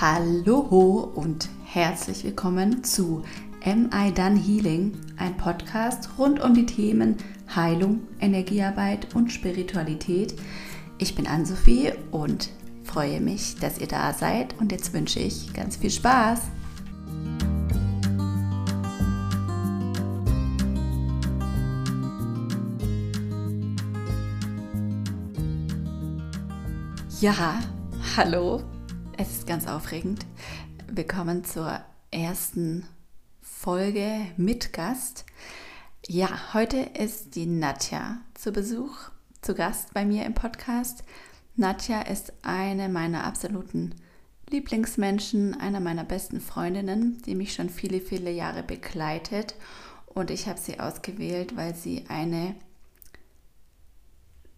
Hallo und herzlich willkommen zu Am I Done Healing, ein Podcast rund um die Themen Heilung, Energiearbeit und Spiritualität. Ich bin Ann-Sophie und freue mich, dass ihr da seid und jetzt wünsche ich ganz viel Spaß. Ja, hallo. Es ist ganz aufregend. Willkommen zur ersten Folge mit Gast. Ja, heute ist die Nadja zu Besuch, zu Gast bei mir im Podcast. Nadja ist eine meiner absoluten Lieblingsmenschen, einer meiner besten Freundinnen, die mich schon viele, viele Jahre begleitet. Und ich habe sie ausgewählt, weil sie eine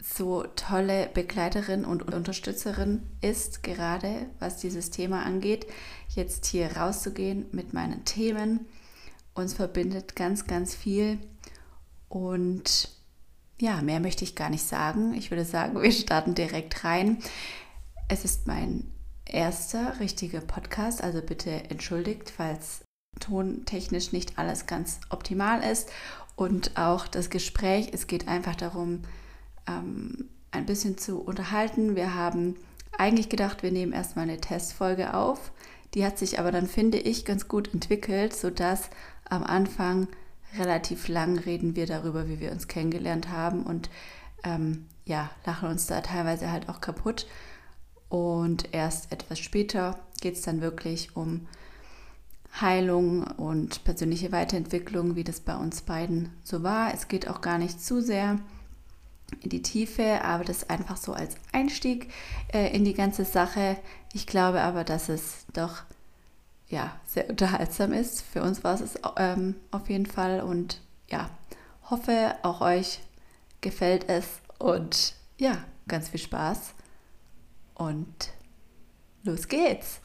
so tolle Begleiterin und Unterstützerin ist, gerade was dieses Thema angeht, jetzt hier rauszugehen mit meinen Themen. Uns verbindet ganz, ganz viel und ja, mehr möchte ich gar nicht sagen. Ich würde sagen, wir starten direkt rein. Es ist mein erster richtiger Podcast, also bitte entschuldigt, falls tontechnisch nicht alles ganz optimal ist und auch das Gespräch. Es geht einfach darum, ähm, ein bisschen zu unterhalten. Wir haben eigentlich gedacht, wir nehmen erstmal eine Testfolge auf. Die hat sich aber dann, finde ich, ganz gut entwickelt, sodass am Anfang relativ lang reden wir darüber, wie wir uns kennengelernt haben und ähm, ja, lachen uns da teilweise halt auch kaputt. Und erst etwas später geht es dann wirklich um Heilung und persönliche Weiterentwicklung, wie das bei uns beiden so war. Es geht auch gar nicht zu sehr in die Tiefe, aber das einfach so als Einstieg äh, in die ganze Sache. Ich glaube aber, dass es doch ja, sehr unterhaltsam ist. Für uns war es ähm, auf jeden Fall und ja, hoffe auch euch gefällt es und ja, ganz viel Spaß und los geht's.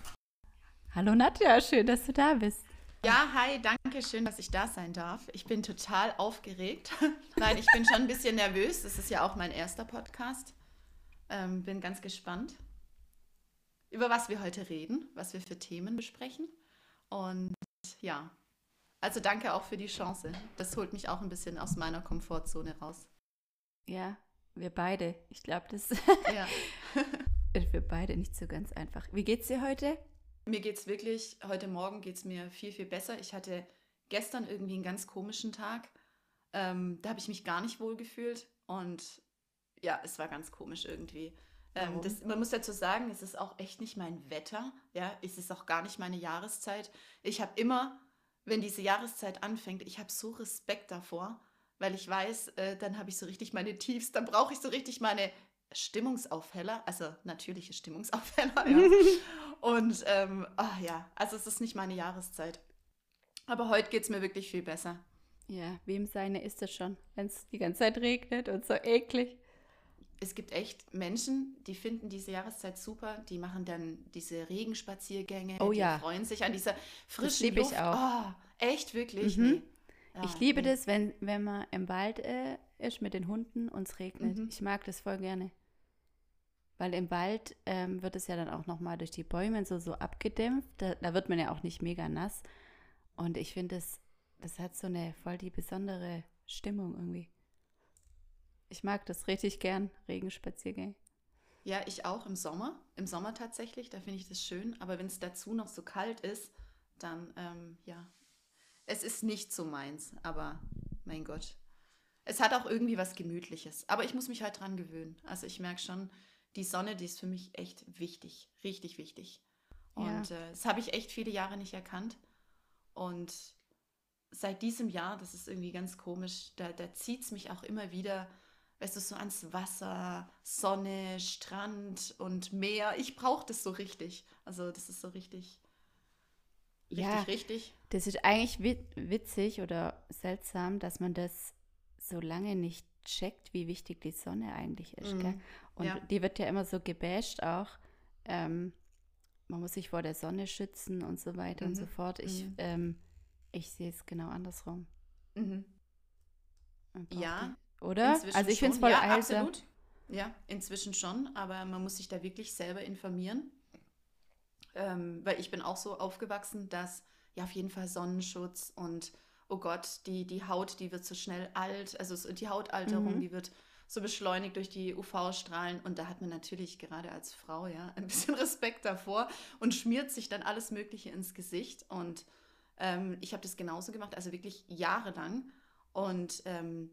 Hallo Nadja, schön, dass du da bist. Ja, hi, danke schön, dass ich da sein darf. Ich bin total aufgeregt. Nein, ich bin schon ein bisschen nervös. Das ist ja auch mein erster Podcast. Ähm, bin ganz gespannt, über was wir heute reden, was wir für Themen besprechen. Und ja, also danke auch für die Chance. Das holt mich auch ein bisschen aus meiner Komfortzone raus. Ja, wir beide. Ich glaube, das ja. für beide nicht so ganz einfach. Wie geht's dir heute? Mir geht es wirklich, heute Morgen geht es mir viel, viel besser. Ich hatte gestern irgendwie einen ganz komischen Tag. Ähm, da habe ich mich gar nicht wohl gefühlt und ja, es war ganz komisch irgendwie. Ähm, das, man muss dazu sagen, es ist auch echt nicht mein Wetter, ja, es ist auch gar nicht meine Jahreszeit. Ich habe immer, wenn diese Jahreszeit anfängt, ich habe so Respekt davor, weil ich weiß, äh, dann habe ich so richtig meine Tiefs, dann brauche ich so richtig meine Stimmungsaufheller, also natürliche Stimmungsaufheller, ja. Und ähm, oh ja, also es ist nicht meine Jahreszeit. Aber heute geht es mir wirklich viel besser. Ja, wem seine ist es schon, wenn es die ganze Zeit regnet und so eklig. Es gibt echt Menschen, die finden diese Jahreszeit super, die machen dann diese Regenspaziergänge, oh, die ja. freuen sich an dieser frischen das liebe Luft. ich auch. Oh, echt, wirklich? Mhm. Nee. Ja, ich liebe nee. das, wenn, wenn man im Wald äh, ist mit den Hunden und es regnet. Mhm. Ich mag das voll gerne. Weil im Wald ähm, wird es ja dann auch nochmal durch die Bäume so, so abgedämpft. Da, da, wird man ja auch nicht mega nass. Und ich finde, das, das hat so eine voll die besondere Stimmung irgendwie. Ich mag das richtig gern, Regenspaziergänge. Ja, ich auch im Sommer. Im Sommer tatsächlich, da finde ich das schön. Aber wenn es dazu noch so kalt ist, dann, ähm, ja. Es ist nicht so meins, aber mein Gott. Es hat auch irgendwie was Gemütliches. Aber ich muss mich halt dran gewöhnen. Also ich merke schon, die Sonne, die ist für mich echt wichtig, richtig wichtig. Und ja. äh, das habe ich echt viele Jahre nicht erkannt. Und seit diesem Jahr, das ist irgendwie ganz komisch, da, da zieht es mich auch immer wieder, weißt du, so ans Wasser, Sonne, Strand und Meer. Ich brauche das so richtig. Also das ist so richtig, richtig, ja, richtig. Das ist eigentlich witzig oder seltsam, dass man das so lange nicht checkt, wie wichtig die Sonne eigentlich ist. Mhm. Und ja. die wird ja immer so gebasht auch. Ähm, man muss sich vor der Sonne schützen und so weiter mhm. und so fort. Ich, mhm. ähm, ich sehe es genau andersrum. Mhm. Ja. Oder? Also ich finde es voll ja, absolut. Ja, inzwischen schon, aber man muss sich da wirklich selber informieren. ähm, weil ich bin auch so aufgewachsen, dass ja auf jeden Fall Sonnenschutz und oh Gott, die, die Haut, die wird so schnell alt, also die Hautalterung, Mhm. die wird so beschleunigt durch die UV-Strahlen und da hat man natürlich gerade als Frau ja ein bisschen Respekt davor und schmiert sich dann alles Mögliche ins Gesicht und ähm, ich habe das genauso gemacht, also wirklich jahrelang und ähm,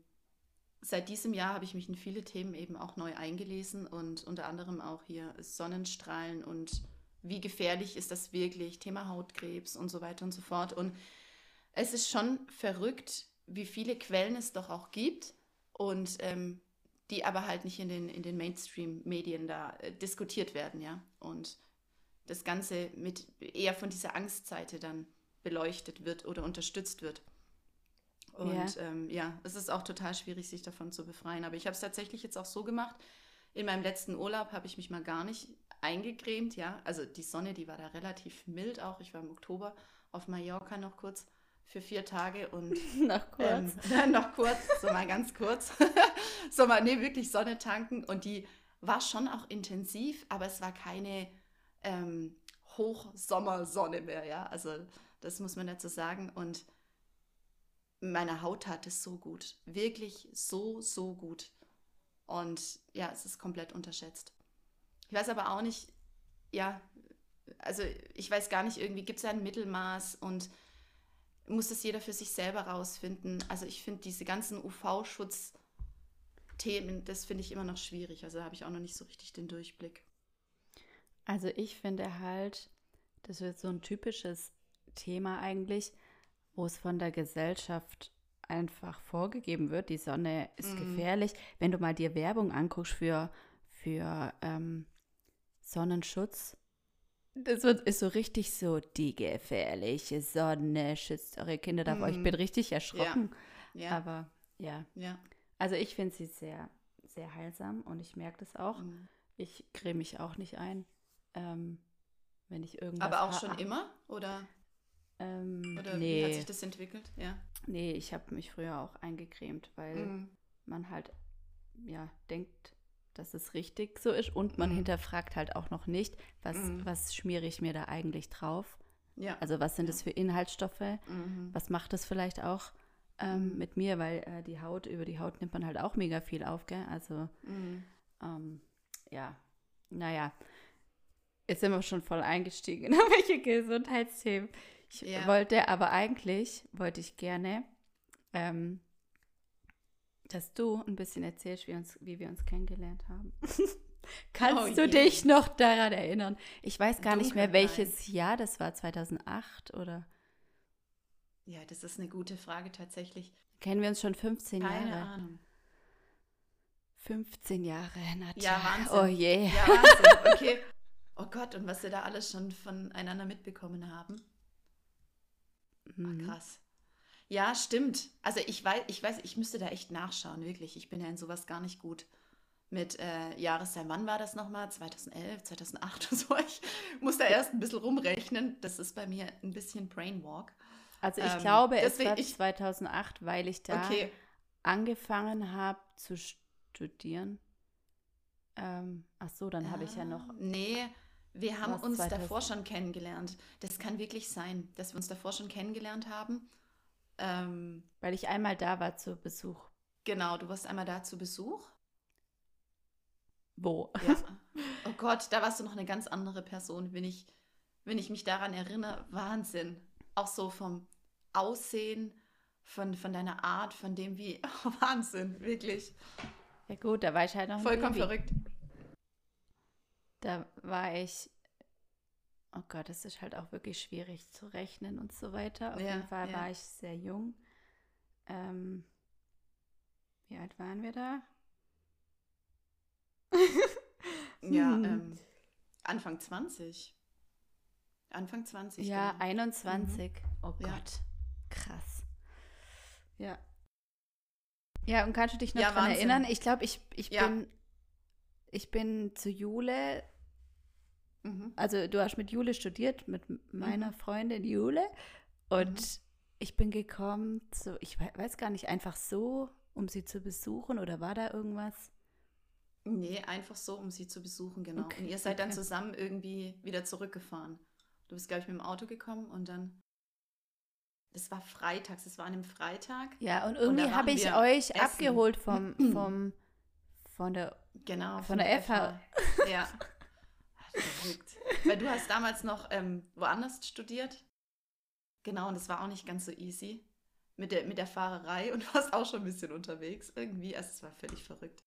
seit diesem Jahr habe ich mich in viele Themen eben auch neu eingelesen und unter anderem auch hier Sonnenstrahlen und wie gefährlich ist das wirklich, Thema Hautkrebs und so weiter und so fort. Und es ist schon verrückt, wie viele Quellen es doch auch gibt und ähm, die aber halt nicht in den, in den Mainstream-Medien da äh, diskutiert werden, ja. Und das Ganze mit eher von dieser Angstseite dann beleuchtet wird oder unterstützt wird. Und Ja. ähm, ja, es ist auch total schwierig, sich davon zu befreien. Aber ich habe es tatsächlich jetzt auch so gemacht. In meinem letzten Urlaub habe ich mich mal gar nicht eingecremt, ja. Also die Sonne, die war da relativ mild auch. Ich war im Oktober auf Mallorca noch kurz für vier Tage und Noch ähm, noch kurz, so mal ganz kurz. so mal, nee, wirklich Sonne tanken. Und die war schon auch intensiv, aber es war keine ähm, Hochsommersonne mehr, ja. Also das muss man dazu sagen. Und meine Haut tat es so gut. Wirklich so, so gut. Und ja, es ist komplett unterschätzt. Ich weiß aber auch nicht, ja, also ich weiß gar nicht, irgendwie gibt es ein Mittelmaß und muss das jeder für sich selber rausfinden. Also ich finde diese ganzen UV-Schutz-Themen, das finde ich immer noch schwierig. Also da habe ich auch noch nicht so richtig den Durchblick. Also ich finde halt, das wird so ein typisches Thema eigentlich, wo es von der Gesellschaft einfach vorgegeben wird, die Sonne ist Mhm. gefährlich. Wenn du mal dir Werbung anguckst für, für ähm, Sonnenschutz, das wird, ist so richtig so, die gefährliche Sonne schützt eure Kinder davor. Ich Mhm. bin richtig erschrocken. Ja, Aber ja, ja. also ich finde sie sehr, sehr heilsam und ich merke das auch. Mhm. Ich creme mich auch nicht ein, ähm, wenn ich irgendwas Aber auch schon immer? Oder, Ähm, oder wie hat nee, sich das entwickelt? Ja. nee, ich habe mich früher auch eingecremt, weil Mhm. man halt ja denkt, dass es richtig so ist und man Mhm. hinterfragt halt auch noch nicht, was, Mhm. was schmiere ich mir da eigentlich drauf? Ja. Also was sind Ja. das für Inhaltsstoffe? Mhm. Was macht das vielleicht auch ähm, Mhm. mit mir? Weil äh, die Haut, über die Haut nimmt man halt auch mega viel auf, gell? Also Mhm. ähm, ja, naja. Jetzt sind wir schon voll eingestiegen in welche Gesundheitsthemen. Ich Ja. wollte, aber eigentlich wollte ich gerne, ähm, dass du ein bisschen erzählst, wie, uns, wie wir uns kennengelernt haben. Kannst Oh du je. dich noch daran erinnern? Ich weiß gar nicht mehr, welches Jahr das war, 2008 oder Ja, das ist eine gute Frage tatsächlich. kennen wir uns schon 15 Keine Jahre? Ahnung. 15 Jahre, Nadja. Ja, Wahnsinn. Oh je. Ja, Wahnsinn. Okay. Oh Gott, und was wir da alles schon voneinander mitbekommen haben. Mhm. Krass. Ja, stimmt. Also ich weiß, ich weiß, ich müsste da echt nachschauen, wirklich. Ich bin ja in sowas gar nicht gut. Mit äh, Jahreszeit, wann war das nochmal? 2011, 2008 und so. Ich muss da erst ein bisschen rumrechnen. Das ist bei mir ein bisschen Brainwalk. Also ich Ähm, glaube, es war ich- 2008, weil ich da Okay. angefangen habe zu studieren. Ähm, ach so, dann habe ich ja noch. Ah, Nee, wir haben uns 2000? davor schon kennengelernt. Das kann wirklich sein, dass wir uns davor schon kennengelernt haben. Ähm, Weil ich einmal da war zu Besuch. genau, du warst einmal da zu Besuch. Wo? Ja. Oh Gott, da warst du noch eine ganz andere Person, wenn ich, wenn ich mich daran erinnere. Wahnsinn. Auch so vom Aussehen, von, von deiner Art, von dem wie. Oh, Wahnsinn, wirklich. Ja gut, da war ich halt noch Vollkommen verrückt. Da war ich. Oh Gott, es ist halt auch wirklich schwierig zu rechnen und so weiter. Auf Ja, jeden Fall ja. war ich sehr jung. Ähm, wie alt waren wir da? Ja, Hm. ähm, Anfang 20. Anfang 20. Ja, genau. 21. Oh Ja. Gott, krass. Ja. Ja, und kannst du dich noch Ja, daran erinnern? Ich glaube, ich, ich, Ja. bin, ich bin zu Jule, Mhm. also du hast mit Jule studiert, mit meiner Mhm. Freundin Jule. Und Mhm. ich bin gekommen, so, ich wei- weiß gar nicht, einfach so, um sie zu besuchen oder war da irgendwas? Nee, einfach so, um sie zu besuchen, genau. Okay, Und ihr seid dann okay. zusammen irgendwie wieder zurückgefahren. Du bist, glaube ich, mit dem Auto gekommen und dann. Das war freitags, das war an einem Freitag. Ja, und irgendwie habe ich euch essen. abgeholt vom, vom, von der, genau, von, von der, der FH. FH. Ja. Verrückt. Weil du hast damals noch ähm, woanders studiert. Genau, und das war auch nicht ganz so easy mit der, mit der Fahrerei und warst auch schon ein bisschen unterwegs. Irgendwie, also es war völlig verrückt.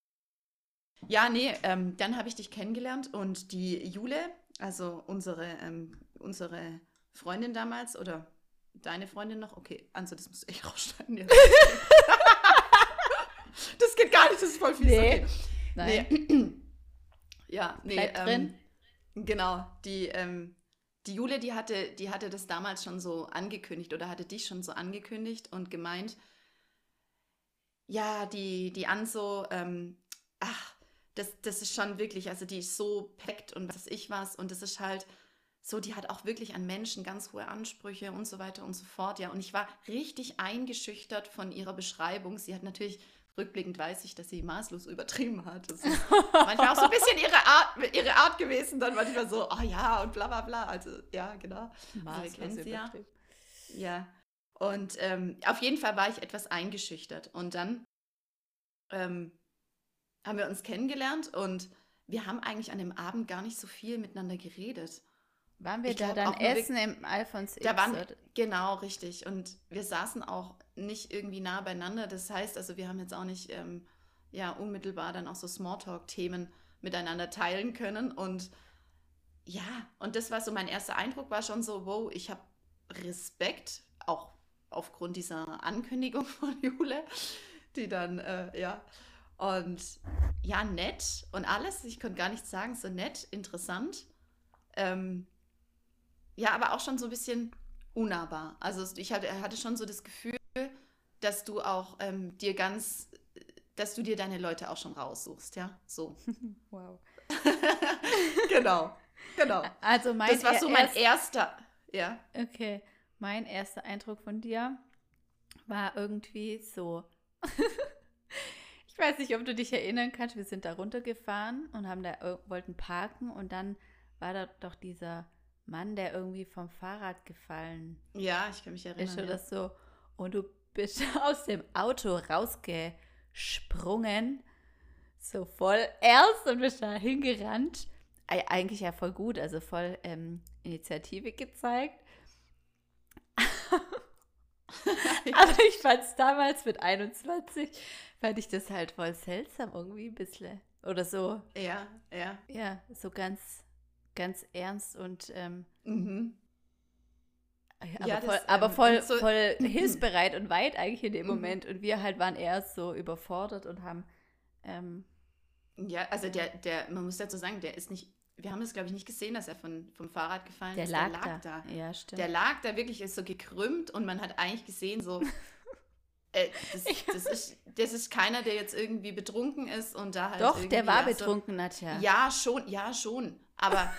Ja, nee, ähm, dann habe ich dich kennengelernt und die Jule, also unsere, ähm, unsere Freundin damals oder deine Freundin noch, okay, also das musst du echt rausschneiden. Jetzt. das geht gar nicht, das ist voll fies. Nee. Okay. Nein. Nee. ja, nee. Ähm, genau, die, ähm, die Jule, die hatte, die hatte das damals schon so angekündigt oder hatte dich schon so angekündigt und gemeint, ja, die, die Anso, ähm, ach, das, das ist schon wirklich, also die ist so perfekt und was ich was und das ist halt so, die hat auch wirklich an Menschen ganz hohe Ansprüche und so weiter und so fort, ja. Und ich war richtig eingeschüchtert von ihrer Beschreibung. Sie hat natürlich rückblickend weiß ich, dass sie maßlos übertrieben hat. Das ist manchmal auch so ein bisschen ihre Art, ihre Art gewesen, dann manchmal so, oh ja, und bla bla bla. Also, ja, genau. Maßlos kennen sie ja. Ja. Und ähm, auf jeden Fall war ich etwas eingeschüchtert. Und dann ähm, haben wir uns kennengelernt und wir haben eigentlich an dem Abend gar nicht so viel miteinander geredet. Waren wir ich da dann essen im Alphons Da waren, genau, richtig. Und wir saßen auch nicht irgendwie nah beieinander. Das heißt, also wir haben jetzt auch nicht ähm, ja, unmittelbar dann auch so Smalltalk-Themen miteinander teilen können. Und ja, und das war so mein erster Eindruck, war schon so, wow, ich habe Respekt, auch aufgrund dieser Ankündigung von Jule, die dann, äh, ja, und ja, nett und alles, ich konnte gar nichts sagen, so nett, interessant. Ähm, ja, aber auch schon so ein bisschen unnahbar. Also ich hatte, hatte schon so das Gefühl, dass du auch ähm, dir ganz, dass du dir deine Leute auch schon raussuchst, ja, so. wow. genau, genau. Also mein das war so mein erst, erster, ja. Okay, mein erster Eindruck von dir war irgendwie so. ich weiß nicht, ob du dich erinnern kannst. Wir sind da runtergefahren und haben da wollten parken und dann war da doch dieser Mann, der irgendwie vom Fahrrad gefallen Ja, ich kann mich erinnern. Ist oder ja. so. Und du bist aus dem Auto rausgesprungen, so voll ernst und bist da hingerannt. Eigentlich ja voll gut, also voll ähm, Initiative gezeigt. Aber ich fand es damals mit 21, fand ich das halt voll seltsam irgendwie ein bisschen. Oder so. Ja, ja. Ja, so ganz ganz ernst und ähm, mhm. aber, ja, voll, das, aber ähm, voll, so voll hilfsbereit und weit eigentlich in dem mhm. Moment. Und wir halt waren eher so überfordert und haben. Ähm, ja, also der, der, man muss dazu sagen, der ist nicht, wir haben das glaube ich nicht gesehen, dass er von, vom Fahrrad gefallen der ist. Lag der lag da. da. Ja, stimmt. Der lag da wirklich, ist so gekrümmt und man hat eigentlich gesehen, so. Äh, das, das, ist, das ist keiner, der jetzt irgendwie betrunken ist und da halt. Doch, der war betrunken, so, Nadja. Ja, schon, ja, schon. Aber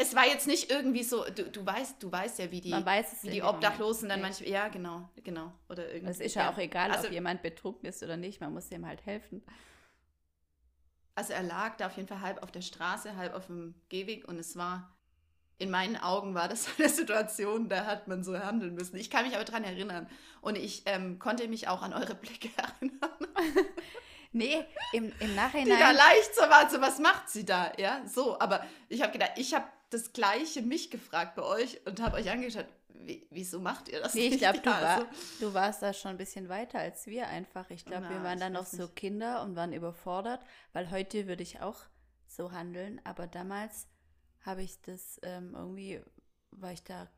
es war jetzt nicht irgendwie so, du, du weißt, du weißt ja, wie die, wie die Obdachlosen dann manchmal, ja, genau, genau. Oder irgendwie. Es ist ja, ja, auch egal, also, ob jemand betrunken ist oder nicht, man muss ihm halt helfen. Also er lag da auf jeden Fall halb auf der Straße, halb auf dem Gehweg und es war, in meinen Augen war das eine Situation, da hat man so handeln müssen. Ich kann mich aber daran erinnern und ich ähm, konnte mich auch an eure Blicke erinnern. Nee, im, im Nachhinein. Die da leicht so war, so was macht sie da? Ja, so. Aber ich habe gedacht, ich habe das Gleiche mich gefragt bei euch und habe euch angeschaut, wie, wieso macht ihr das nee, nicht? ich glaube, du, war, also, du warst da schon ein bisschen weiter als wir einfach. Ich glaube, wir waren dann noch so nicht. Kinder und waren überfordert, weil heute würde ich auch so handeln, aber damals habe ich das ähm, irgendwie, war ich da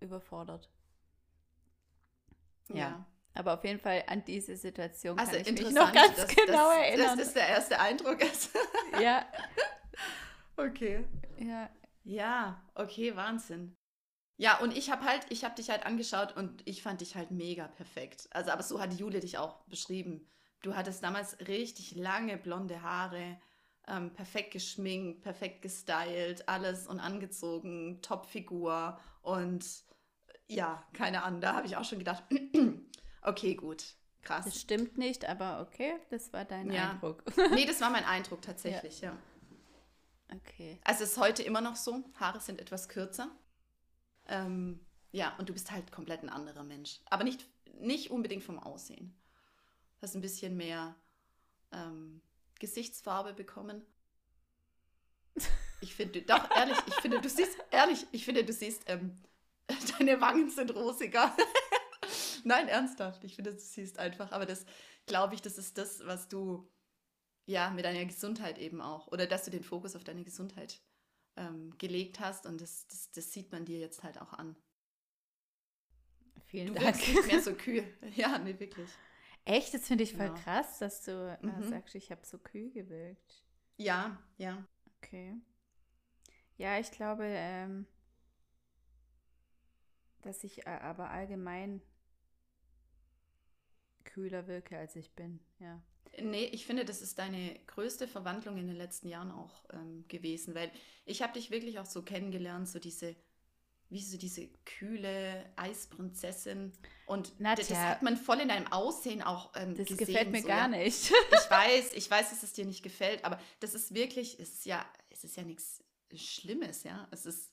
überfordert. ja. ja. Aber auf jeden Fall an diese Situation also kann ich mich noch ganz dass, genau dass, erinnern. Das ist der erste Eindruck. ja. Okay. Ja. Ja, okay, Wahnsinn. Ja, und ich habe halt, ich habe dich halt angeschaut und ich fand dich halt mega perfekt. Also, aber so hat Jule dich auch beschrieben. Du hattest damals richtig lange blonde Haare, ähm, perfekt geschminkt, perfekt gestylt, alles und angezogen, Topfigur und ja, keine Ahnung, da habe ich auch schon gedacht, Okay, gut. Krass. Das stimmt nicht, aber okay, das war dein ja. Eindruck. nee, das war mein Eindruck tatsächlich, ja. ja. Okay. Also es ist heute immer noch so, Haare sind etwas kürzer. Ähm, ja, und du bist halt komplett ein anderer Mensch. Aber nicht, nicht unbedingt vom Aussehen. Du hast ein bisschen mehr ähm, Gesichtsfarbe bekommen. Ich finde, doch, ehrlich, ich finde, du siehst, ehrlich, ich finde, du siehst, ähm, deine Wangen sind rosiger. Nein, ernsthaft. Ich finde, du siehst einfach, aber das, glaube ich, das ist das, was du, ja, mit deiner Gesundheit eben auch, oder dass du den Fokus auf deine Gesundheit ähm, gelegt hast und das, das, das sieht man dir jetzt halt auch an. Vielen Du Dank. nicht mehr so kühl. Ja, nee, wirklich. Echt, das finde ich voll Genau. krass, dass du äh, Mhm. sagst, ich habe so kühl gewirkt. Ja, ja. Okay. Ja, ich glaube, ähm, dass ich äh, aber allgemein kühler wirke, als ich bin. Ja. Nee, ich finde, das ist deine größte Verwandlung in den letzten Jahren auch ähm, gewesen, weil ich habe dich wirklich auch so kennengelernt, so diese, wie so diese kühle Eisprinzessin und Nadja. das, das hat man voll in deinem Aussehen auch ähm, Das gesehen. gefällt mir so, gar ja. nicht. Ich weiß, ich weiß, dass es dir nicht gefällt, aber das ist wirklich, es ist ja, es ist ja nichts Schlimmes, ja. Es ist,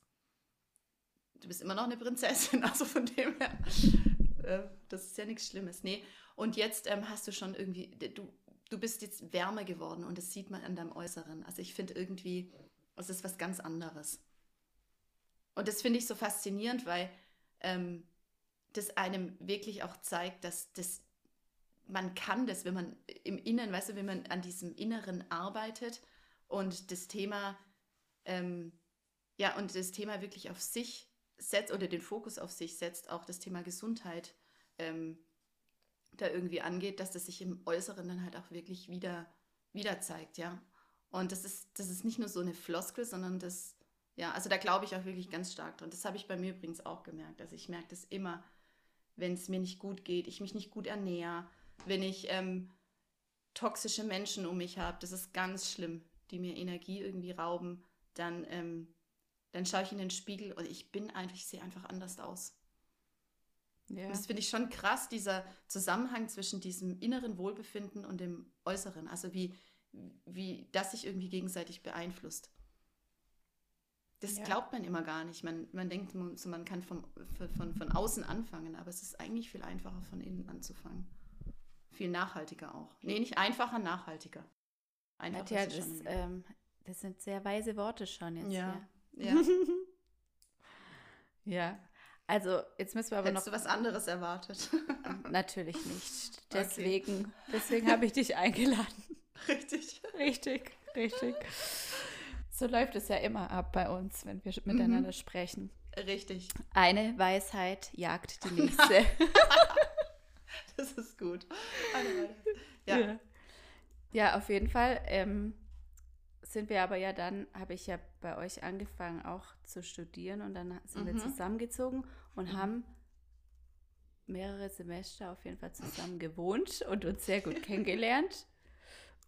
du bist immer noch eine Prinzessin, also von dem her, äh, das ist ja nichts Schlimmes. Nee, und jetzt ähm, hast du schon irgendwie, du, du bist jetzt wärmer geworden und das sieht man an deinem Äußeren. Also ich finde irgendwie, es ist was ganz anderes. Und das finde ich so faszinierend, weil ähm, das einem wirklich auch zeigt, dass das man kann das, wenn man im Inneren, weißt du, wenn man an diesem Inneren arbeitet und das Thema, ähm, ja, und das Thema wirklich auf sich setzt oder den Fokus auf sich setzt, auch das Thema Gesundheit ähm, da irgendwie angeht, dass das sich im Äußeren dann halt auch wirklich wieder, wieder zeigt, ja. Und das ist, das ist nicht nur so eine Floskel, sondern das, ja, also da glaube ich auch wirklich ganz stark dran. Das habe ich bei mir übrigens auch gemerkt. Also ich merke das immer, wenn es mir nicht gut geht, ich mich nicht gut ernähre, wenn ich ähm, toxische Menschen um mich habe, das ist ganz schlimm, die mir Energie irgendwie rauben, dann, ähm, dann schaue ich in den Spiegel und ich bin einfach, ich sehe einfach anders aus. Ja. Und das finde ich schon krass, dieser Zusammenhang zwischen diesem inneren Wohlbefinden und dem äußeren. Also wie, wie das sich irgendwie gegenseitig beeinflusst. Das Ja. glaubt man immer gar nicht. Man, man denkt, man, kann vom, von, von, außen anfangen, aber es ist eigentlich viel einfacher, von innen anzufangen. Viel nachhaltiger auch. Nee, nicht einfacher, nachhaltiger. Einfacher es das, ähm, das sind sehr weise Worte schon jetzt. ja, hier. ja. ja. Also, jetzt müssen wir aber Hättest noch. du was anderes erwartet? Natürlich nicht. Okay. Deswegen, deswegen habe ich dich eingeladen. Richtig. Richtig, richtig. So läuft es ja immer ab bei uns, wenn wir Mhm. miteinander sprechen. Richtig. Eine Weisheit jagt die nächste. Das ist gut. Ja. Ja, auf jeden Fall. Ähm, sind wir aber ja dann, habe ich ja bei euch angefangen auch zu studieren und dann sind wir Mhm. zusammengezogen und Mhm. haben mehrere Semester auf jeden Fall zusammen gewohnt und uns sehr gut kennengelernt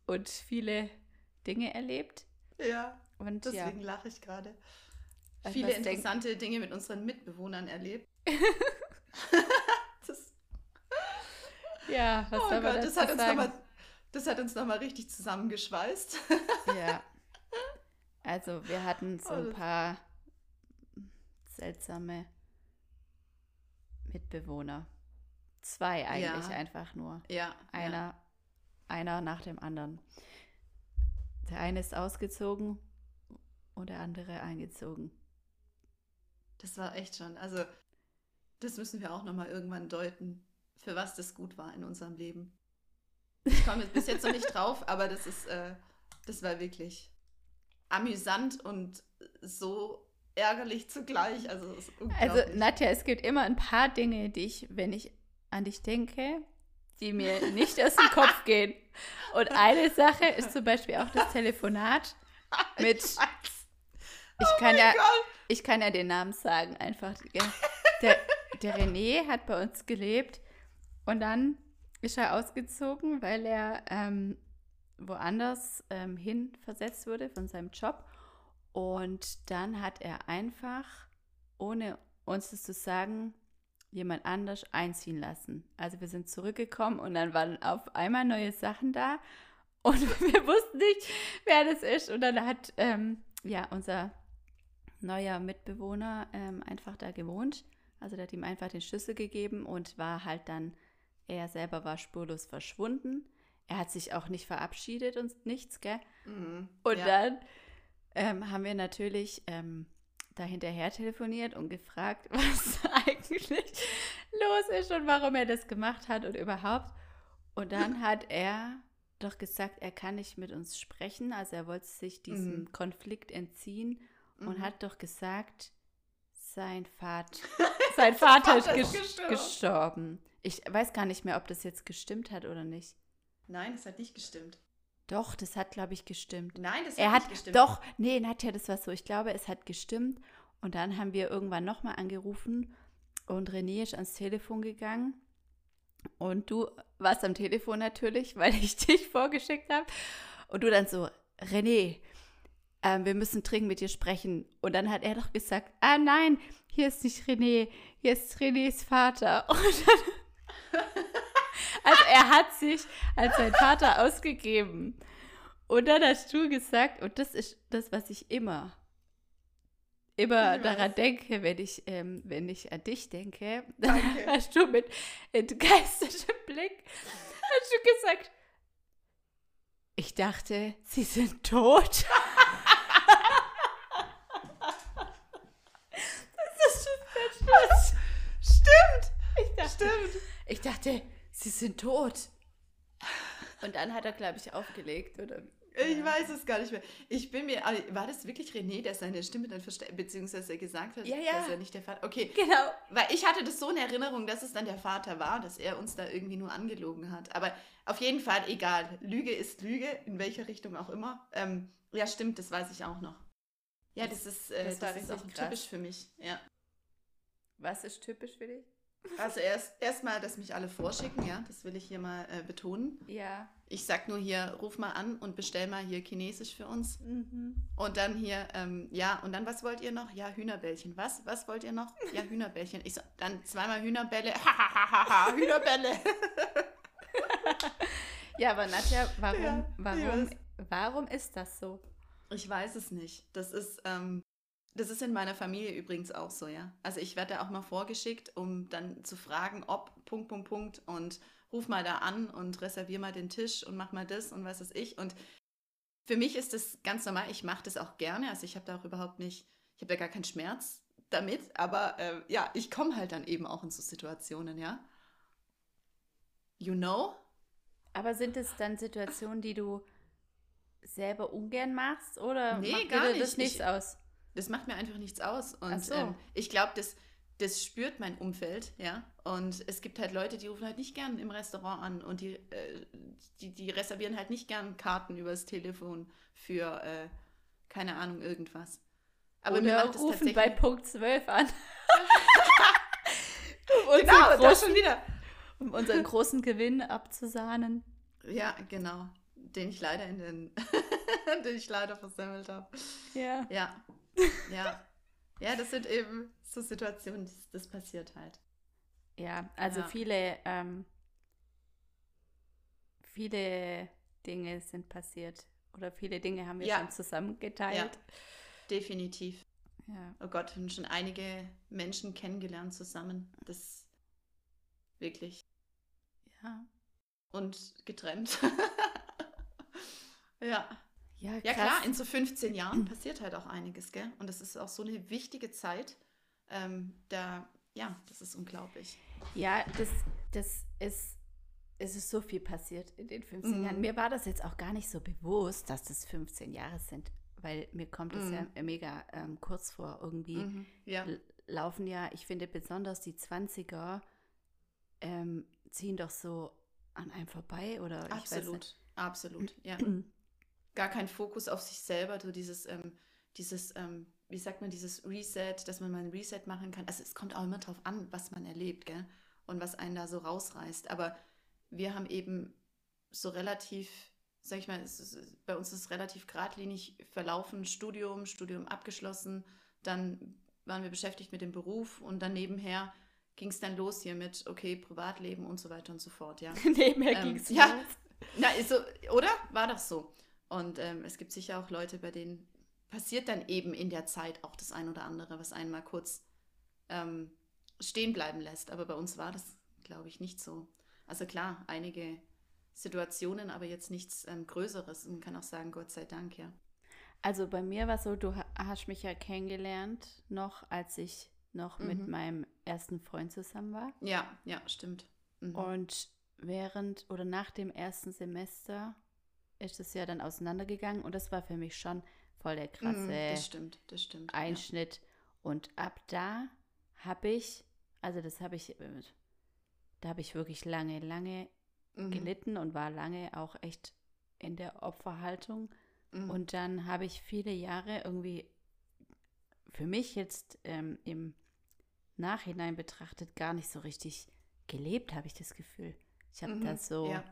und viele Dinge erlebt. Ja, Und ja, deswegen lache ich gerade. Viele denk- interessante Dinge mit unseren Mitbewohnern erlebt. das, ja, was oh soll man Gott, das dazu hat, uns sagen? noch mal, das hat uns nochmal richtig zusammengeschweißt. Ja. Also wir hatten so Oh, ein paar seltsame Mitbewohner. Zwei eigentlich Ja. einfach nur. Ja, Einer, Ja. einer nach dem anderen. Der eine ist ausgezogen und der andere eingezogen. Das war echt schon. Also, das müssen wir auch nochmal irgendwann deuten, für was das gut war in unserem Leben. Ich komme bis jetzt noch nicht drauf, aber das ist, äh, das war wirklich amüsant und so ärgerlich zugleich. Also, Also. Nadja, es gibt immer ein paar Dinge, die ich, wenn ich an dich denke, die mir nicht aus dem Kopf gehen. Und eine Sache ist zum Beispiel auch das Telefonat mit, Ich ich kann ja, Gott. ich kann ja den Namen sagen, einfach. Der, der René hat bei uns gelebt und dann ist er ausgezogen, weil er ähm, woanders ähm, hin versetzt wurde von seinem Job. Und dann hat er einfach, ohne uns das zu sagen, jemand anders einziehen lassen. Also wir sind zurückgekommen und dann waren auf einmal neue Sachen da und wir wussten nicht, wer das ist. Und dann hat ähm, ja unser neuer Mitbewohner ähm, einfach da gewohnt. Also der hat ihm einfach den Schlüssel gegeben und war halt dann, er selber war spurlos verschwunden. Er hat sich auch nicht verabschiedet und nichts, gell? Mhm. Und ja. dann ähm, haben wir natürlich ähm, da hinterher telefoniert und gefragt, was eigentlich los ist und warum er das gemacht hat und überhaupt. Und dann hat er doch gesagt, er kann nicht mit uns sprechen. Also er wollte sich diesem Mhm. Konflikt entziehen und Mhm. hat doch gesagt, sein Vater, sein Vater ist, Vater ist ges gestorben. Ich weiß gar nicht mehr, ob das jetzt gestimmt hat oder nicht. Nein, das hat nicht gestimmt. Doch, das hat, glaube ich, gestimmt. Nein, das Er hat hat nicht gestimmt. doch, nee, Nadja, das war so. Ich glaube, es hat gestimmt. Und dann haben wir irgendwann nochmal angerufen und René ist ans Telefon gegangen. Und du warst am Telefon natürlich, weil ich dich vorgeschickt habe. Und du dann so, René, ähm, wir müssen dringend mit dir sprechen. Und dann hat er doch gesagt, ah nein, hier ist nicht René, hier ist Renés Vater. Und dann, er hat sich als sein Vater ausgegeben. Und dann hast du gesagt, und das ist das, was ich immer, immer Ich daran denke, wenn ich, ähm, wenn ich an dich denke, Danke. hast du mit entgeistertem Blick, hast du gesagt, ich dachte, sie sind tot. das ist Schluss. Stimmt! Ich dachte, Stimmt! ich dachte, sie sind tot. Und dann hat er, glaube ich, aufgelegt, oder? Ich weiß es gar nicht mehr. Ich bin mir. aber War das wirklich René, der seine Stimme dann versteckt, beziehungsweise gesagt hat, Ja, ja. dass er nicht der Vater. Okay, Genau. weil ich hatte das so in Erinnerung, dass es dann der Vater war, dass er uns da irgendwie nur angelogen hat. Aber auf jeden Fall, egal. Lüge ist Lüge, in welcher Richtung auch immer. Ähm, ja, stimmt, das weiß ich auch noch. Ja, das ist, äh, das das ist auch krass. typisch für mich. Ja. Was ist typisch für dich? Also erst erstmal, dass mich alle vorschicken, ja, das will ich hier mal äh, betonen. Ja. Ich sag nur hier, ruf mal an und bestell mal hier Chinesisch für uns. Mhm. Und dann hier, ähm, ja, und dann was wollt ihr noch? Ja, Hühnerbällchen. Was? Was wollt ihr noch? Ja, Hühnerbällchen. Ich so, dann zweimal Hühnerbälle. Hahaha, Hühnerbälle. Ja, aber Nadja, warum, Ja, warum, warum ist das so? Ich weiß es nicht. Das ist, ähm, das ist in meiner Familie übrigens auch so, ja. Also ich werde da auch mal vorgeschickt, um dann zu fragen, ob, Punkt, Punkt, Punkt, und ruf mal da an und reservier mal den Tisch und mach mal das und was weiß ich. Und für mich ist das ganz normal. Ich mache das auch gerne. Also ich habe da auch überhaupt nicht, ich habe da gar keinen Schmerz damit. Aber äh, ja, ich komme halt dann eben auch in so Situationen, ja. You know? Aber sind es dann Situationen, die du selber ungern machst oder Nee, macht gar dir nicht. das nichts Ich- aus? Das macht mir einfach nichts aus. Und so. ähm, ich glaube, das, das spürt mein Umfeld, ja. Und es gibt halt Leute, die rufen halt nicht gern im Restaurant an und die, äh, die, die reservieren halt nicht gern Karten übers Telefon für, äh, keine Ahnung, irgendwas. Aber mir oder macht es rufen bei Punkt 12 an. um, genau, großen, schon wieder. um unseren großen Gewinn abzusahnen. Ja, genau. Den ich leider in den, den ich leider versemmelt habe. Ja. Ja. Ja. Ja, das sind eben so Situationen, das, das passiert halt. Ja, also Ja. viele, ähm, viele Dinge sind passiert. Oder viele Dinge haben wir Ja. schon zusammengeteilt. Definitiv. Ja. Oh Gott, wir haben schon einige Menschen kennengelernt zusammen. Das wirklich. Ja. Und getrennt. ja. Ja, Ja, klar, in so 15 Jahren passiert halt auch einiges, gell? Und das ist auch so eine wichtige Zeit. Ähm, da, ja, das ist unglaublich. Ja, das, das ist, es ist so viel passiert in den 15 Mhm. Jahren. Mir war das jetzt auch gar nicht so bewusst, dass das 15 Jahre sind, weil mir kommt es Mhm. ja mega ähm, kurz vor. Irgendwie Mhm. Ja. laufen ja, ich finde besonders die 20er ähm, ziehen doch so an einem vorbei oder ich weiß Absolut. Absolut. Ja. Gar kein Fokus auf sich selber, so dieses, ähm, dieses, ähm, wie sagt man, dieses Reset, dass man mal ein Reset machen kann. Also es kommt auch immer drauf an, was man erlebt, gell? Und was einen da so rausreißt. Aber wir haben eben so relativ, sag ich mal, ist, bei uns ist es relativ geradlinig verlaufen, Studium, Studium abgeschlossen, dann waren wir beschäftigt mit dem Beruf und dann nebenher ging es dann los hier mit, okay, Privatleben und so weiter und so fort, ja. Nebenher Ähm, ging es ja. Na, ist so, oder? War doch so. Und ähm, es gibt sicher auch Leute, bei denen passiert dann eben in der Zeit auch das ein oder andere, was einen mal kurz ähm, stehen bleiben lässt. Aber bei uns war das, glaube ich, nicht so. Also klar, einige Situationen, aber jetzt nichts ähm, Größeres. Man kann auch sagen, Gott sei Dank, ja. Also bei mir war es so, du hast mich ja kennengelernt, noch als ich noch mhm. mit meinem ersten Freund zusammen war. Ja, ja, stimmt. Mhm. Und während oder nach dem ersten Semester ist es ja dann auseinandergegangen und das war für mich schon voll der krasse mhm, das stimmt, das stimmt, Einschnitt. Ja. Und ab da habe ich, also das habe ich, äh, da habe ich wirklich lange, lange mhm. gelitten und war lange auch echt in der Opferhaltung. Mhm. Und dann habe ich viele Jahre irgendwie für mich jetzt ähm, im Nachhinein betrachtet gar nicht so richtig gelebt, habe ich das Gefühl. Ich habe mhm. das so, ja.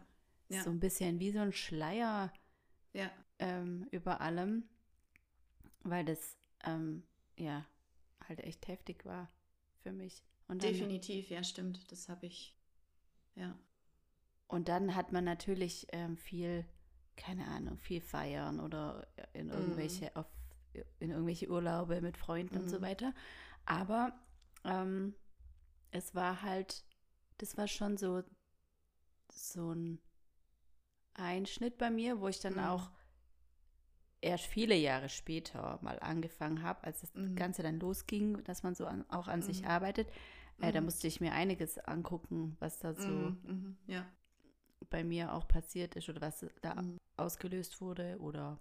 Ja. so ein bisschen wie so ein Schleier ja. ähm, über allem, weil das ähm, ja halt echt heftig war für mich. Dann, Definitiv, ja, stimmt. Das habe ich, ja. Und dann hat man natürlich ähm, viel, keine Ahnung, viel feiern oder in irgendwelche, mm. auf, in irgendwelche Urlaube mit Freunden mm. und so mhm. weiter. Aber ähm, es war halt, das war schon so, so ein Einschnitt bei mir, wo ich dann mm. auch erst viele Jahre später mal angefangen habe, als das mhm. Ganze dann losging, dass man so an, auch an mhm. sich arbeitet. Äh, da mhm. musste ich mir einiges angucken, was da so mhm, mhm, ja. bei mir auch passiert ist oder was da mhm. ausgelöst wurde oder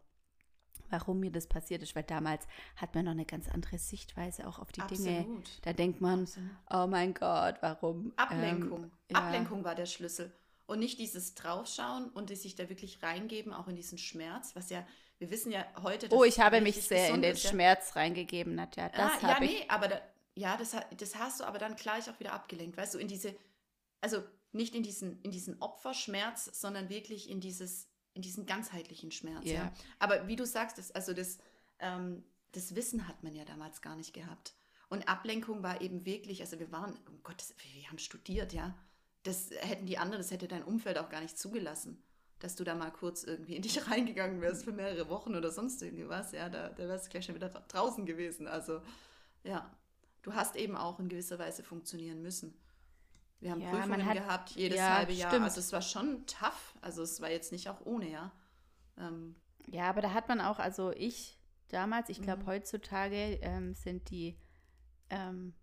warum mir das passiert ist, weil damals hat man noch eine ganz andere Sichtweise auch auf die Absolut. Dinge. Da denkt man, Absolut. oh mein Gott, warum? Ablenkung. Ähm, ja. Ablenkung war der Schlüssel. Und nicht dieses Draufschauen und sich da wirklich reingeben, auch in diesen Schmerz, was ja wir wissen ja heute. Oh, ich habe mich sehr in den ist, Schmerz reingegeben, Nadja. Das ah, ja, nee, aber da, ja, das, das hast du aber dann gleich auch wieder abgelenkt, weißt du, in diese, also nicht in diesen, in diesen Opferschmerz, sondern wirklich in dieses, in diesen ganzheitlichen Schmerz. Yeah. Ja. Aber wie du sagst, das, also das, ähm, das Wissen hat man ja damals gar nicht gehabt. Und Ablenkung war eben wirklich, also wir waren, um Gottes, wir haben studiert, ja. Das hätten die anderen, das hätte dein Umfeld auch gar nicht zugelassen dass du da mal kurz irgendwie in dich reingegangen wärst für mehrere Wochen oder sonst irgendwas. Ja, da, da wärst du gleich schon wieder draußen gewesen. Also, ja, du hast eben auch in gewisser Weise funktionieren müssen. Wir haben ja, Prüfungen hat, gehabt, jedes ja, halbe Jahr. Stimmt. Also es war schon tough. Also es war jetzt nicht auch ohne, ja. Ähm, ja, aber da hat man auch, also ich damals, ich glaube mhm. heutzutage ähm, sind die ähm,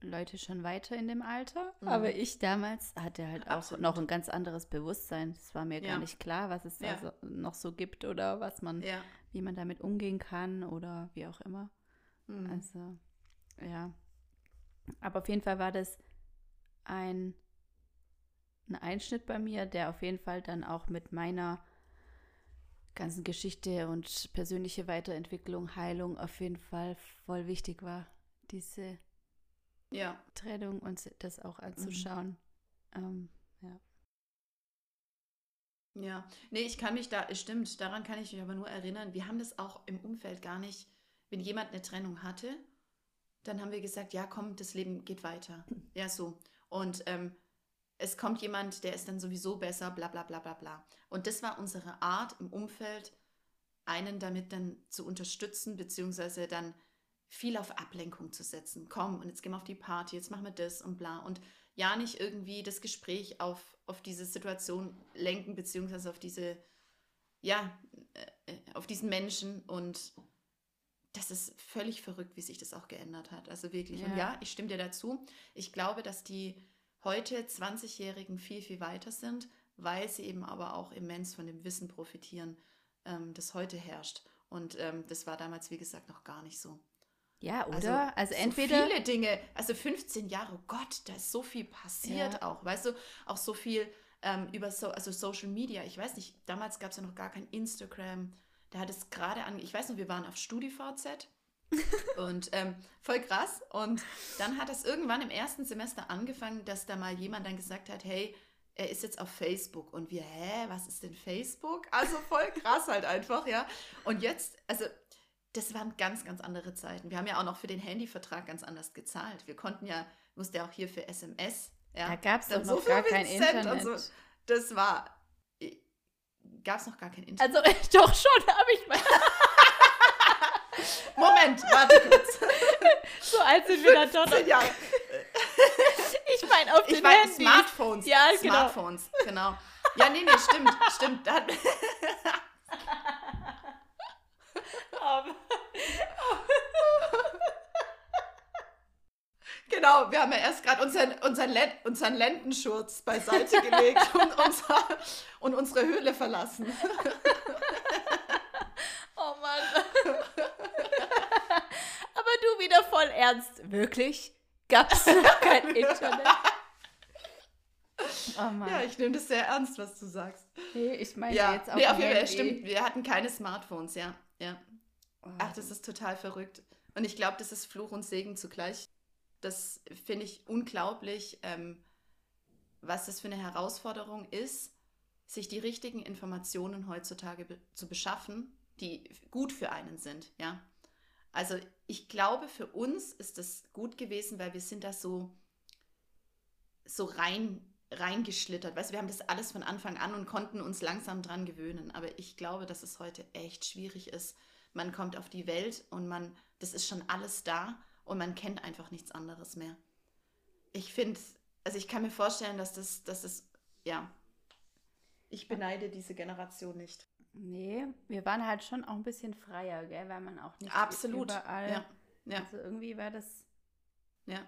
Leute schon weiter in dem Alter, mhm. aber ich damals hatte halt auch Absolut. noch ein ganz anderes Bewusstsein. Es war mir ja. gar nicht klar, was es ja. da so, noch so gibt oder was man, ja. wie man damit umgehen kann oder wie auch immer. Mhm. Also, ja. Aber auf jeden Fall war das ein, ein Einschnitt bei mir, der auf jeden Fall dann auch mit meiner ganzen Geschichte und persönliche Weiterentwicklung, Heilung auf jeden Fall voll wichtig war. Diese ja. Trennung und das auch anzuschauen. Mhm. Ähm, ja. Ja, nee, ich kann mich da, es stimmt, daran kann ich mich aber nur erinnern, wir haben das auch im Umfeld gar nicht, wenn jemand eine Trennung hatte, dann haben wir gesagt, ja, komm, das Leben geht weiter. Ja, so. Und ähm, es kommt jemand, der ist dann sowieso besser, bla bla bla bla bla. Und das war unsere Art im Umfeld, einen damit dann zu unterstützen, beziehungsweise dann viel auf Ablenkung zu setzen. Komm, und jetzt gehen wir auf die Party, jetzt machen wir das und bla. Und ja, nicht irgendwie das Gespräch auf, auf diese Situation lenken, beziehungsweise auf diese, ja, äh, auf diesen Menschen. Und das ist völlig verrückt, wie sich das auch geändert hat. Also wirklich. Ja. Und ja, ich stimme dir dazu. Ich glaube, dass die heute 20-Jährigen viel, viel weiter sind, weil sie eben aber auch immens von dem Wissen profitieren, ähm, das heute herrscht. Und ähm, das war damals, wie gesagt, noch gar nicht so. Ja, also oder? Also, also entweder. So viele Dinge, also 15 Jahre, oh Gott, da ist so viel passiert ja. auch. Weißt du, auch so viel ähm, über so, also Social Media. Ich weiß nicht, damals gab es ja noch gar kein Instagram. Da hat es gerade an, ich weiß noch, wir waren auf StudiVZ. und ähm, voll krass. Und dann hat es irgendwann im ersten Semester angefangen, dass da mal jemand dann gesagt hat, hey, er ist jetzt auf Facebook. Und wir, hä, was ist denn Facebook? Also voll krass halt einfach, ja. Und jetzt, also das waren ganz, ganz andere Zeiten. Wir haben ja auch noch für den Handyvertrag ganz anders gezahlt. Wir konnten ja, musste ja auch hier für SMS. Ja, da gab es noch so gar kein Cent Internet. So. Das war, äh, gab es noch gar kein Internet. Also doch schon, habe ich mal. Moment, warte kurz. So alt sind wir dann doch noch. Ich meine auf den ich mein, Handys. Smartphones. Ja, genau. Smartphones, genau. Ja, nee, nee, stimmt, stimmt. Aber- genau, wir haben ja erst gerade unseren, unseren, Len unseren Lendenschurz beiseite gelegt und, unser, und unsere Höhle verlassen. Oh Mann. Aber du wieder voll ernst. Wirklich? Gab's noch kein Internet? Oh Mann. Ja, ich nehme das sehr ernst, was du sagst. nee, ich meine Ja, jetzt auf nee, auf jeden Fall, stimmt. Wir hatten keine Smartphones, ja. ja. Ach, das ist total verrückt. Und ich glaube, das ist Fluch und Segen zugleich. Das finde ich unglaublich, ähm, was das für eine Herausforderung ist, sich die richtigen Informationen heutzutage be zu beschaffen, die gut für einen sind, ja. Also ich glaube, für uns ist das gut gewesen, weil wir sind da so, so rein, reingeschlittert. Weißt wir haben das alles von Anfang an und konnten uns langsam dran gewöhnen. Aber ich glaube, dass es heute echt schwierig ist. Man kommt auf die Welt und man, das ist schon alles da und man kennt einfach nichts anderes mehr. Ich finde, also ich kann mir vorstellen, dass das, dass das, ja, ich beneide diese Generation nicht. Nee, wir waren halt schon auch ein bisschen freier, gell, weil man auch nicht Absolut. überall. Ja, ja, Also irgendwie war das. ja.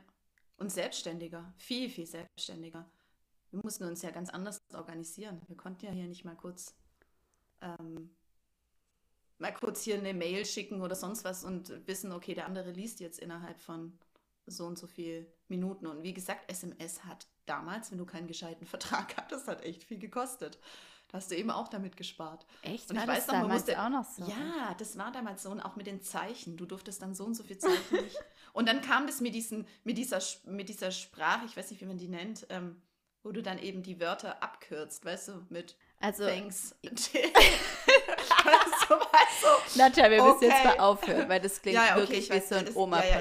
Und selbstständiger, viel, viel selbstständiger. Wir mussten uns ja ganz anders organisieren. Wir konnten ja hier nicht mal kurz, ähm, mal kurz hier eine Mail schicken oder sonst was und wissen, okay, der andere liest jetzt innerhalb von so und so viel Minuten. Und wie gesagt, SMS hat damals, wenn du keinen gescheiten Vertrag hattest, hat echt viel gekostet. Da hast du eben auch damit gespart. Echt? Und ich war weiß das noch, man musste- auch noch so? Ja, das war damals so und auch mit den Zeichen. Du durftest dann so und so viel Zeichen nicht. Und dann kam das mit, diesen, mit, dieser, mit dieser Sprache, ich weiß nicht, wie man die nennt, ähm, wo du dann eben die Wörter abkürzt, weißt du, mit Also, Thanks. du, weißt du. Nadja, wir müssen jetzt mal aufhören, weil das klingt Ja, ja, okay, wirklich ich wie so ein das- oma ja,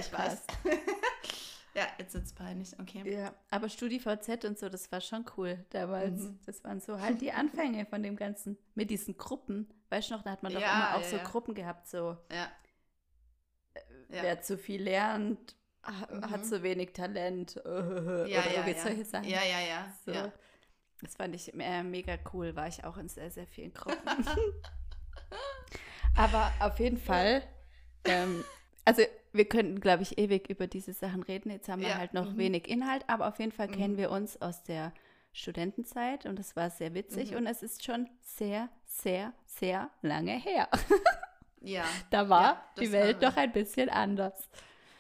ja, jetzt es peinlich, okay. Ja, aber StudiVZ und so, das war schon cool damals. Mhm. Das waren so halt die Anfänge von dem Ganzen. Mit diesen Gruppen. Weißt du noch, da hat man doch Ja, immer auch ja, so ja. Gruppen gehabt, so Ja. Ja. wer zu viel lernt, ha- hat Mhm. zu wenig Talent. Ja, oder ja, solche Sachen. ja, ja, ja, So. Das fand ich äh, mega cool, war ich auch in sehr, sehr vielen Gruppen. Aber auf jeden Fall, ähm, also wir könnten, glaube ich, ewig über diese Sachen reden. Jetzt haben wir Ja, halt noch mhm. wenig Inhalt, aber auf jeden Fall kennen Mhm. wir uns aus der Studentenzeit und es war sehr witzig Mhm. und es ist schon sehr, sehr, sehr lange her. Ja, Da war Ja, das die Welt war- noch ein bisschen anders.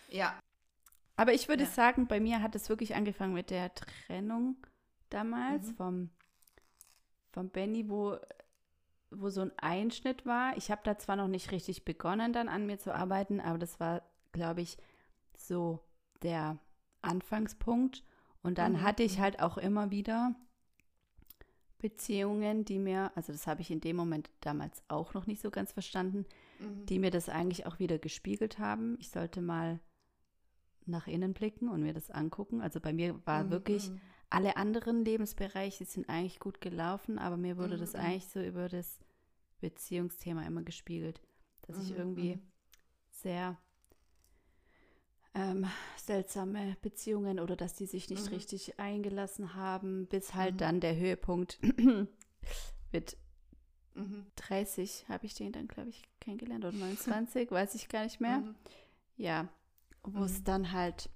ja. Aber ich würde Ja. sagen, bei mir hat es wirklich angefangen mit der Trennung damals Mhm. vom, vom Benny, wo, wo so ein Einschnitt war. Ich habe da zwar noch nicht richtig begonnen, dann an mir zu arbeiten, aber das war, glaube ich, so der Anfangspunkt. Und dann Mhm, hatte ich halt auch immer wieder Beziehungen, die mir, also das habe ich in dem Moment damals auch noch nicht so ganz verstanden, Mhm. die mir das eigentlich auch wieder gespiegelt haben. Ich sollte mal nach innen blicken und mir das angucken. Also bei mir war Mhm, wirklich, mhm. Alle anderen Lebensbereiche sind eigentlich gut gelaufen, aber mir wurde Mhm, das mhm. eigentlich so über das Beziehungsthema immer gespiegelt, dass ich Mhm, irgendwie mhm. sehr ähm, seltsame Beziehungen oder dass die sich nicht Mhm. richtig eingelassen haben, bis halt Mhm. dann der Höhepunkt mit Mhm. 30 habe ich den dann, glaube ich, kennengelernt oder 29, weiß ich gar nicht mehr. Mhm. Ja, wo es Mhm. dann halt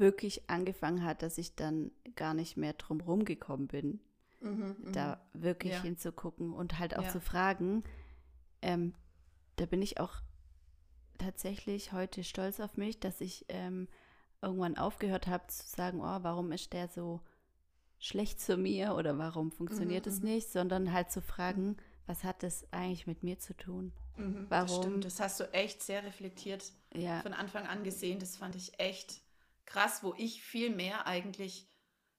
wirklich angefangen hat, dass ich dann gar nicht mehr drum rumgekommen bin, Mhm. Mhm. da wirklich Ja. hinzugucken und halt auch Ja. zu fragen. Ähm, da bin ich auch tatsächlich heute stolz auf mich, dass ich ähm, irgendwann aufgehört habe zu sagen, oh, warum ist der so schlecht zu mir oder warum funktioniert Mhm, es mhm. nicht, sondern halt zu fragen, was hat das eigentlich mit mir zu tun? Mhm, Das Warum? stimmt, das hast du echt sehr reflektiert Ja, von Anfang an gesehen. Das fand ich echt krass, wo ich viel mehr eigentlich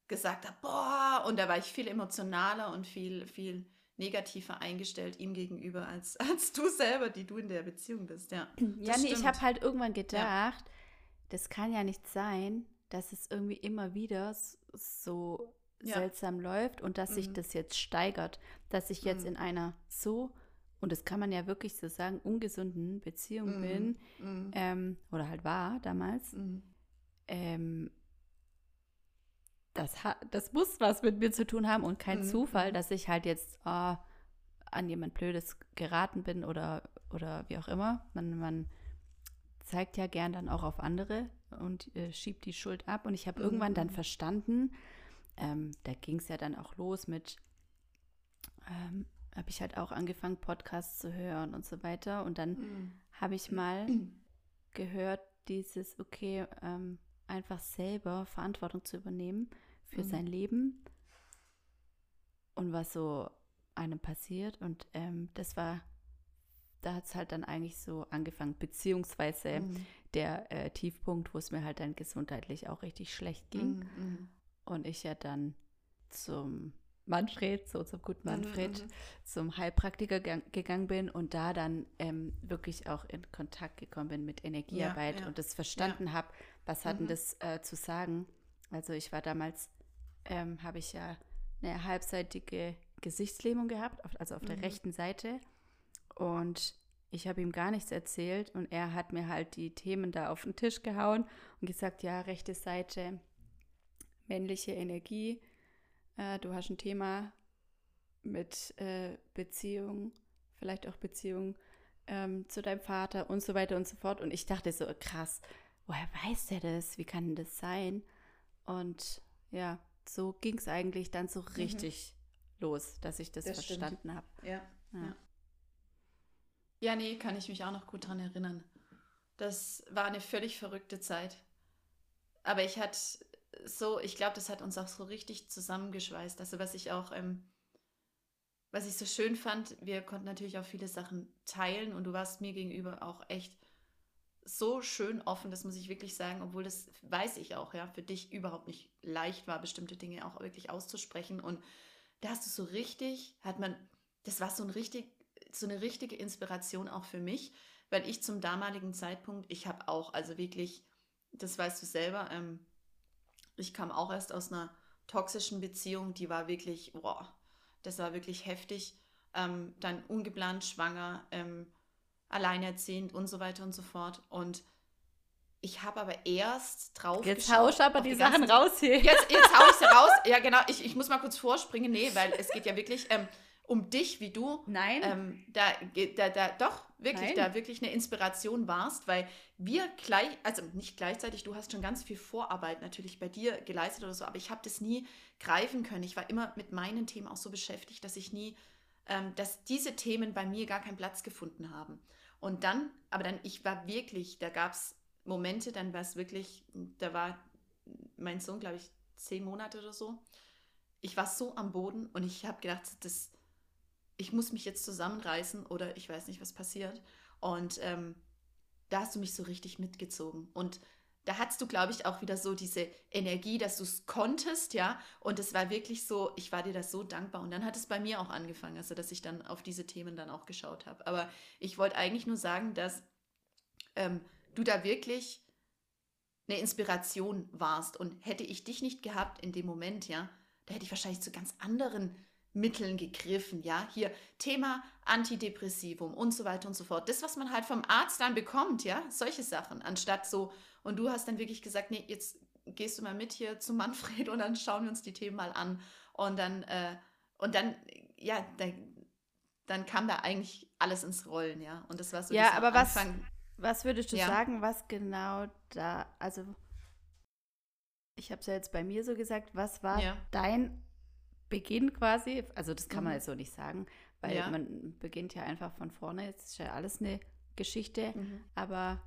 gesagt habe, boah, und da war ich viel emotionaler und viel, viel negativer eingestellt ihm gegenüber als, als du selber, die du in der Beziehung bist, ja. ja nee, ich habe halt irgendwann gedacht, das kann ja nicht sein, dass es irgendwie immer wieder so Ja. seltsam läuft und dass sich Mhm. das jetzt steigert, dass ich jetzt Mhm. in einer so und das kann man ja wirklich so sagen, ungesunden Beziehung Mhm. bin, Mhm. ähm, oder halt war damals, Mhm. Ähm, das, das muss was mit mir zu tun haben und kein Mhm. Zufall, dass ich halt jetzt ah, an jemand Blödes geraten bin oder, oder wie auch immer. Man, man zeigt ja gern dann auch auf andere und äh, schiebt die Schuld ab. Und ich habe Mhm. irgendwann dann verstanden, ähm, da ging es ja dann auch los mit, ähm, habe ich halt auch angefangen, Podcasts zu hören und so weiter. Und dann Mhm. habe ich mal gehört, dieses, okay, ähm, einfach selber Verantwortung zu übernehmen für Mhm. sein Leben und was so einem passiert. Und ähm, das war, da hat es halt dann eigentlich so angefangen, beziehungsweise Mhm. der äh, Tiefpunkt, wo es mir halt dann gesundheitlich auch richtig schlecht ging. Mhm. Mhm. Und ich ja dann zum Manfred, so zum guten Manfred, Mhm. zum Heilpraktiker gang- gegangen bin und da dann ähm, wirklich auch in Kontakt gekommen bin mit Energiearbeit ja. und das verstanden habe, was hat denn Mhm. das äh, zu sagen. Also ich war damals, ähm, habe ich ja eine halbseitige Gesichtslähmung gehabt, also auf der Mhm. rechten Seite und ich habe ihm gar nichts erzählt und er hat mir halt die Themen da auf den Tisch gehauen und gesagt, ja, rechte Seite, männliche Energie, äh, du hast ein Thema mit äh, Beziehung, vielleicht auch Beziehung ähm, zu deinem Vater und so weiter und so fort. Und ich dachte so, krass, woher weiß der das? Wie kann das sein? Und ja, so ging es eigentlich dann so richtig los, dass ich das, Mhm. Das verstanden habe. Ja. Ja. Ja. ja, nee, kann ich mich auch noch gut dran erinnern. Das war eine völlig verrückte Zeit. Aber ich hatte so, ich glaube, das hat uns auch so richtig zusammengeschweißt. Also was ich auch, ähm, was ich so schön fand, wir konnten natürlich auch viele Sachen teilen und du warst mir gegenüber auch echt so schön offen, das muss ich wirklich sagen, obwohl das weiß ich auch, ja, für dich überhaupt nicht leicht war, bestimmte Dinge auch wirklich auszusprechen. Und da hast du so richtig, hat man, das war so ein richtig, so eine richtige Inspiration auch für mich, weil ich zum damaligen Zeitpunkt, ich habe auch, also wirklich, das weißt du selber, ähm, ich kam auch erst aus einer toxischen Beziehung, die war wirklich, boah, das war wirklich heftig. Ähm, dann ungeplant schwanger, ähm, alleinerziehend und so weiter und so fort. Und ich habe aber erst drauf Jetzt hausch aber die, ganzen- Sachen raus hier. Jetzt, jetzt hau ich sie raus. Ja, genau. Ich, ich muss mal kurz vorspringen. Nee, weil es geht ja wirklich ähm, um dich, wie du Nein. ähm, da, da, da doch wirklich, Nein. da wirklich eine Inspiration warst, weil wir gleich, also nicht gleichzeitig, du hast schon ganz viel Vorarbeit natürlich bei dir geleistet oder so, aber ich habe das nie greifen können. Ich war immer mit meinen Themen auch so beschäftigt, dass ich nie, ähm, dass diese Themen bei mir gar keinen Platz gefunden haben. Und dann, aber dann, ich war wirklich, da gab es Momente, dann war es wirklich, da war mein Sohn, glaube ich, zehn Monate oder so. Ich war so am Boden und ich habe gedacht, das, ich muss mich jetzt zusammenreißen oder ich weiß nicht, was passiert. Und ähm, da hast du mich so richtig mitgezogen. Und da hattest du, glaube ich, auch wieder so diese Energie, dass du es konntest, ja. Und es war wirklich so, ich war dir das so dankbar. Und dann hat es bei mir auch angefangen, also dass ich dann auf diese Themen dann auch geschaut habe. Aber ich wollte eigentlich nur sagen, dass ähm, du da wirklich eine Inspiration warst. Und hätte ich dich nicht gehabt in dem Moment, ja, da hätte ich wahrscheinlich zu ganz anderen Mitteln gegriffen, ja. Hier Thema Antidepressivum und so weiter und so fort. Das, was man halt vom Arzt dann bekommt, ja, solche Sachen, anstatt so, und du hast dann wirklich gesagt, nee, jetzt gehst du mal mit hier zu Manfred und dann schauen wir uns die Themen mal an. Und dann, äh, und dann, ja, dann, dann kam da eigentlich alles ins Rollen, ja. Und das war so Ja, aber was- Anfang. Was würdest du Ja. sagen, was genau da, also ich habe es ja jetzt bei mir so gesagt, was war Ja. dein Beginn quasi? Also das kann man Mhm. jetzt so nicht sagen, weil Ja. man beginnt ja einfach von vorne, jetzt ist ja alles eine Geschichte, Mhm. aber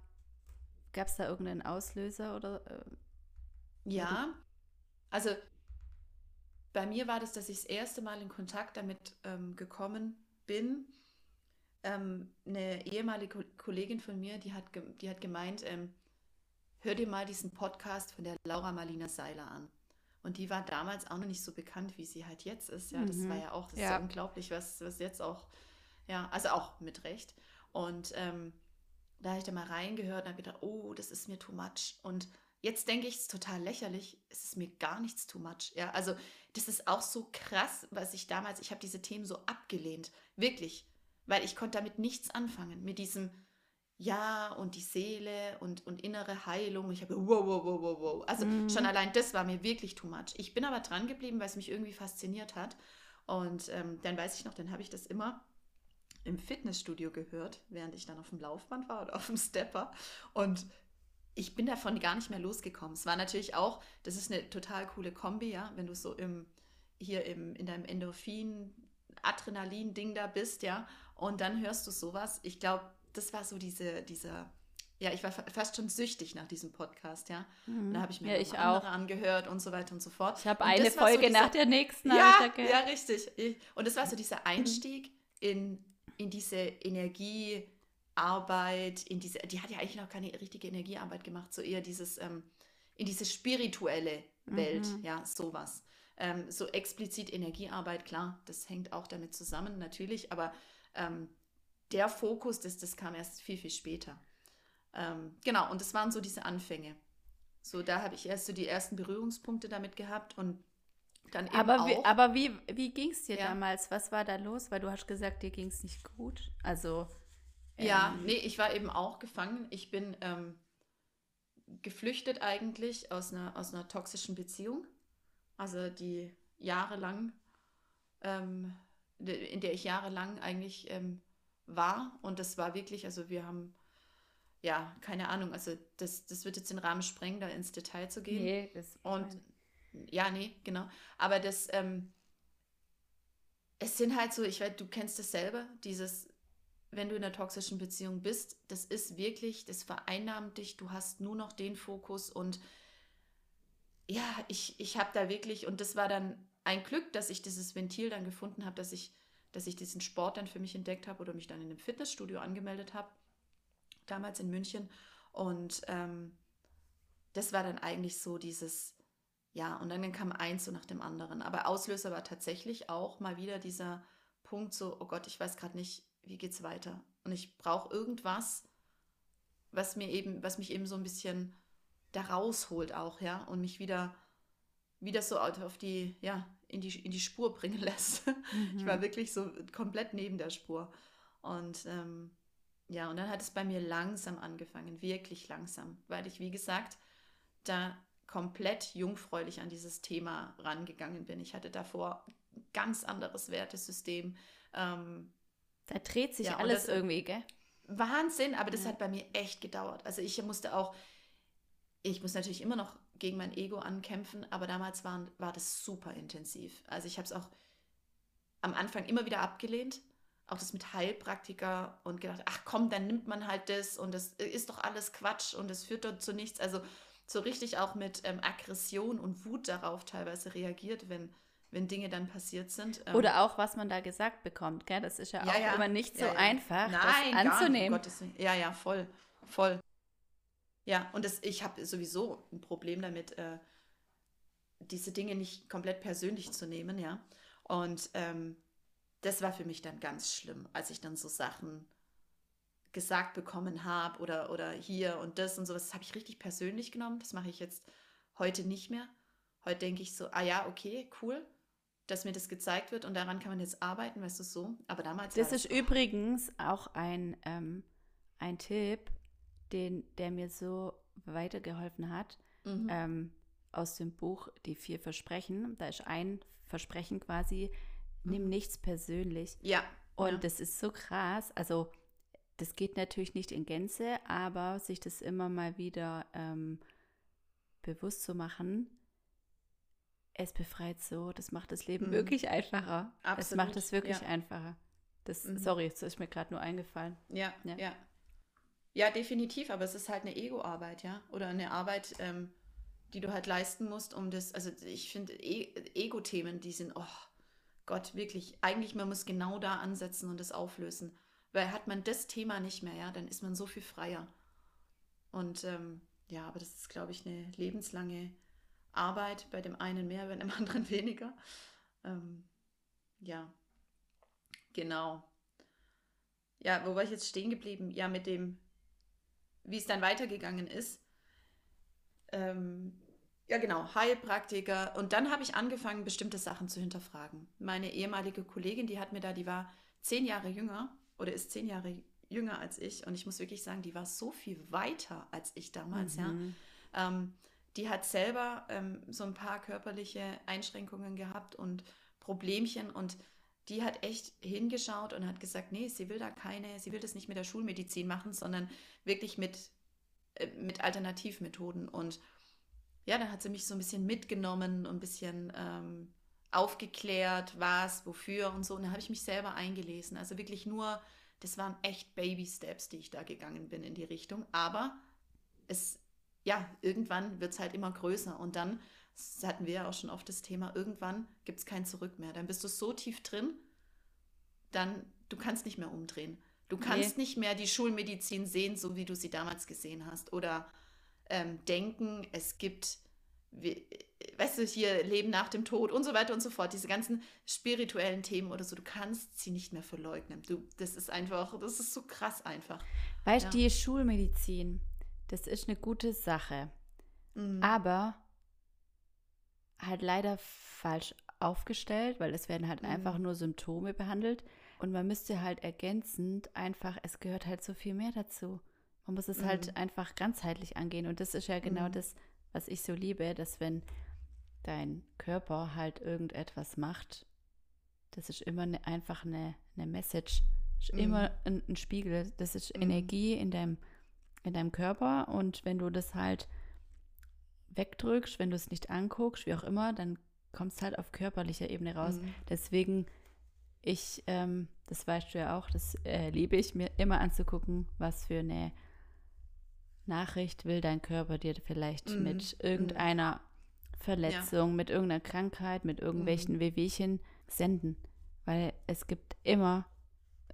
gab es da irgendeinen Auslöser oder? Äh, Ja, also bei mir war das, dass ich das erste Mal in Kontakt damit ähm, gekommen bin. Ähm, eine ehemalige Ko- Kollegin von mir, die hat, die hat gemeint, ähm, hör dir mal diesen Podcast von der Laura Marlina Seiler an. Und die war damals auch noch nicht so bekannt, wie sie halt jetzt ist. Ja, das Mhm. war ja auch, das Ja. ja unglaublich, was, was jetzt auch, ja, also auch mit Recht. Und ähm, da habe ich da mal reingehört und habe gedacht, oh, das ist mir too much. Und jetzt denke ich, es ist total lächerlich, es ist mir gar nichts too much. Ja, also das ist auch so krass, was ich damals, ich habe diese Themen so abgelehnt. Wirklich. weil ich konnte damit nichts anfangen, mit diesem Ja und die Seele und, und innere Heilung. Ich habe wow, wow, wow, wow, wow. Also mhm. schon allein das war mir wirklich too much. Ich bin aber dran geblieben, weil es mich irgendwie fasziniert hat. Und ähm, dann weiß ich noch, dann habe ich das immer im Fitnessstudio gehört, während ich dann auf dem Laufband war oder auf dem Stepper. Und ich bin davon gar nicht mehr losgekommen. Es war natürlich auch, das ist eine total coole Kombi, ja, wenn du so im, hier im, in deinem Endorphin, Adrenalin-Ding da bist, ja, und dann hörst du sowas. Ich glaube, das war so diese, dieser, ja, ich war fast schon süchtig nach diesem Podcast, ja. Mhm. Da habe ich mir ja, ich andere auch. angehört und so weiter und so fort. Ich habe eine Folge so dieser, nach der nächsten. Ja, ja, richtig. Und das war so dieser Einstieg in, in diese Energiearbeit, in diese, die hat ja eigentlich noch keine richtige Energiearbeit gemacht, so eher dieses, ähm, in diese spirituelle Welt, mhm. ja, sowas. Ähm, so explizit Energiearbeit, klar, das hängt auch damit zusammen, natürlich, aber ähm, der Fokus, das, das kam erst viel, viel später. Ähm, genau, und das waren so diese Anfänge. So, da habe ich erst so die ersten Berührungspunkte damit gehabt und dann eben aber auch. Wie, aber wie, wie ging es dir ja. damals? Was war da los? Weil du hast gesagt, dir ging es nicht gut. Also. Ähm, ja, nee, ich war eben auch gefangen. Ich bin ähm, geflüchtet eigentlich aus einer, aus einer toxischen Beziehung. Also die jahrelang, ähm, in der ich jahrelang eigentlich ähm, war. Und das war wirklich, also wir haben ja, keine Ahnung, also das, das wird jetzt den Rahmen sprengen, da ins Detail zu gehen. Nee, das Und ja, nee, genau. Aber das, ähm, es sind halt so, ich weiß, du kennst das selber, dieses, wenn du in einer toxischen Beziehung bist, das ist wirklich, das vereinnahmt dich, du hast nur noch den Fokus und ja, ich, ich habe da wirklich, und das war dann ein Glück, dass ich dieses Ventil dann gefunden habe, dass ich, dass ich diesen Sport dann für mich entdeckt habe oder mich dann in einem Fitnessstudio angemeldet habe damals in München. Und ähm, das war dann eigentlich so dieses, ja, und dann kam eins so nach dem anderen. Aber Auslöser war tatsächlich auch mal wieder dieser Punkt so, oh Gott, ich weiß gerade nicht, wie geht's weiter. Und ich brauche irgendwas, was mir eben, was mich eben so ein bisschen da rausholt auch, ja, und mich wieder, wieder so auf die, ja, in die, in die Spur bringen lässt. Mhm. Ich war mhm. wirklich so komplett neben der Spur. Und ähm, ja, und dann hat es bei mir langsam angefangen, wirklich langsam, weil ich, wie gesagt, da komplett jungfräulich an dieses Thema rangegangen bin. Ich hatte davor ein ganz anderes Wertesystem. Ähm, da dreht sich ja, alles irgendwie, gell? Wahnsinn, aber das ja. hat bei mir echt gedauert. Also ich musste auch, ich muss natürlich immer noch gegen mein Ego ankämpfen, aber damals war, war das super intensiv. Also ich habe es auch am Anfang immer wieder abgelehnt auch das mit Heilpraktiker und gedacht, ach komm, dann nimmt man halt das und das ist doch alles Quatsch und es führt dort zu nichts. Also so richtig auch mit ähm, Aggression und Wut darauf teilweise reagiert, wenn, wenn Dinge dann passiert sind. Ähm, Oder auch, was man da gesagt bekommt, gell? Das ist ja, ja auch ja. immer nicht so ja, einfach, Nein, das anzunehmen. Nicht, ja, ja, voll, voll. Ja, und das, ich habe sowieso ein Problem damit, äh, diese Dinge nicht komplett persönlich zu nehmen, ja. Und ähm, das war für mich dann ganz schlimm, als ich dann so Sachen gesagt bekommen habe oder, oder hier und das und sowas. Das habe ich richtig persönlich genommen. Das mache ich jetzt heute nicht mehr. Heute denke ich so, ah ja, okay, cool, dass mir das gezeigt wird und daran kann man jetzt arbeiten, weißt du so. Aber damals. Das ist übrigens auch ein, ähm, ein Tipp, den, der mir so weitergeholfen hat. Mhm. Ähm, aus dem Buch Die vier Versprechen. Da ist ein Versprechen quasi, nimm nichts persönlich. Ja. Und ja. das ist so krass. Also, das geht natürlich nicht in Gänze, aber sich das immer mal wieder ähm, bewusst zu machen, es befreit so, das macht das Leben mhm. wirklich einfacher. Absolut. Es macht es wirklich ja. einfacher. Das, mhm. Sorry, das ist mir gerade nur eingefallen. Ja, ja, ja. Ja, definitiv, aber es ist halt eine Ego-Arbeit, ja. Oder eine Arbeit, ähm, die du halt leisten musst, um das, also ich finde e Ego-Themen, die sind, oh, Gott, wirklich, eigentlich, man muss genau da ansetzen und das auflösen. Weil hat man das Thema nicht mehr, ja, dann ist man so viel freier. Und ähm, ja, aber das ist, glaube ich, eine lebenslange Arbeit, bei dem einen mehr, bei dem anderen weniger. Ähm, ja, genau. Ja, wo war ich jetzt stehen geblieben? Ja, mit dem, wie es dann weitergegangen ist. Ähm, ja, genau, Heilpraktiker. Und dann habe ich angefangen, bestimmte Sachen zu hinterfragen. Meine ehemalige Kollegin, die hat mir da, die war zehn Jahre jünger oder ist zehn Jahre jünger als ich und ich muss wirklich sagen, die war so viel weiter als ich damals, mhm. ja. Ähm, die hat selber ähm, so ein paar körperliche Einschränkungen gehabt und Problemchen und die hat echt hingeschaut und hat gesagt, nee, sie will da keine, sie will das nicht mit der Schulmedizin machen, sondern wirklich mit, äh, mit Alternativmethoden. Und ja, dann hat sie mich so ein bisschen mitgenommen und ein bisschen ähm, aufgeklärt, was, wofür und so. Und dann habe ich mich selber eingelesen. Also wirklich nur, das waren echt Baby-Steps, die ich da gegangen bin in die Richtung. Aber es, ja, irgendwann wird es halt immer größer. Und dann das hatten wir ja auch schon oft das Thema, irgendwann gibt es kein Zurück mehr. Dann bist du so tief drin, dann du kannst nicht mehr umdrehen. Du kannst nee. nicht mehr die Schulmedizin sehen, so wie du sie damals gesehen hast. Oder ähm, denken, es gibt, wie, weißt du, hier Leben nach dem Tod und so weiter und so fort. Diese ganzen spirituellen Themen oder so, du kannst sie nicht mehr verleugnen. Du, das ist einfach, das ist so krass einfach. Weißt du, ja. die Schulmedizin, das ist eine gute Sache. Mhm. Aber halt leider falsch aufgestellt, weil es werden halt mhm. einfach nur Symptome behandelt. Und man müsste halt ergänzend einfach, es gehört halt so viel mehr dazu. Man muss es halt mhm. halt einfach ganzheitlich angehen. Und das ist ja genau mhm. das, was ich so liebe, dass wenn dein Körper halt irgendetwas macht, das ist immer eine, einfach eine, eine Message. Ist immer mhm. ein, ein, Spiegel. Das ist mhm. Energie in deinem, in deinem Körper. Und wenn du das halt wegdrückst, wenn du es nicht anguckst, wie auch immer, dann kommst halt auf körperlicher Ebene raus. Mhm. Deswegen, ich, ähm, das weißt du ja auch, das äh, liebe ich, mir immer anzugucken, was für eine Nachricht will dein Körper dir vielleicht mhm. mit irgendeiner Verletzung, ja. mit irgendeiner Krankheit, mit irgendwelchen mhm. Wehwehchen senden. Weil es gibt immer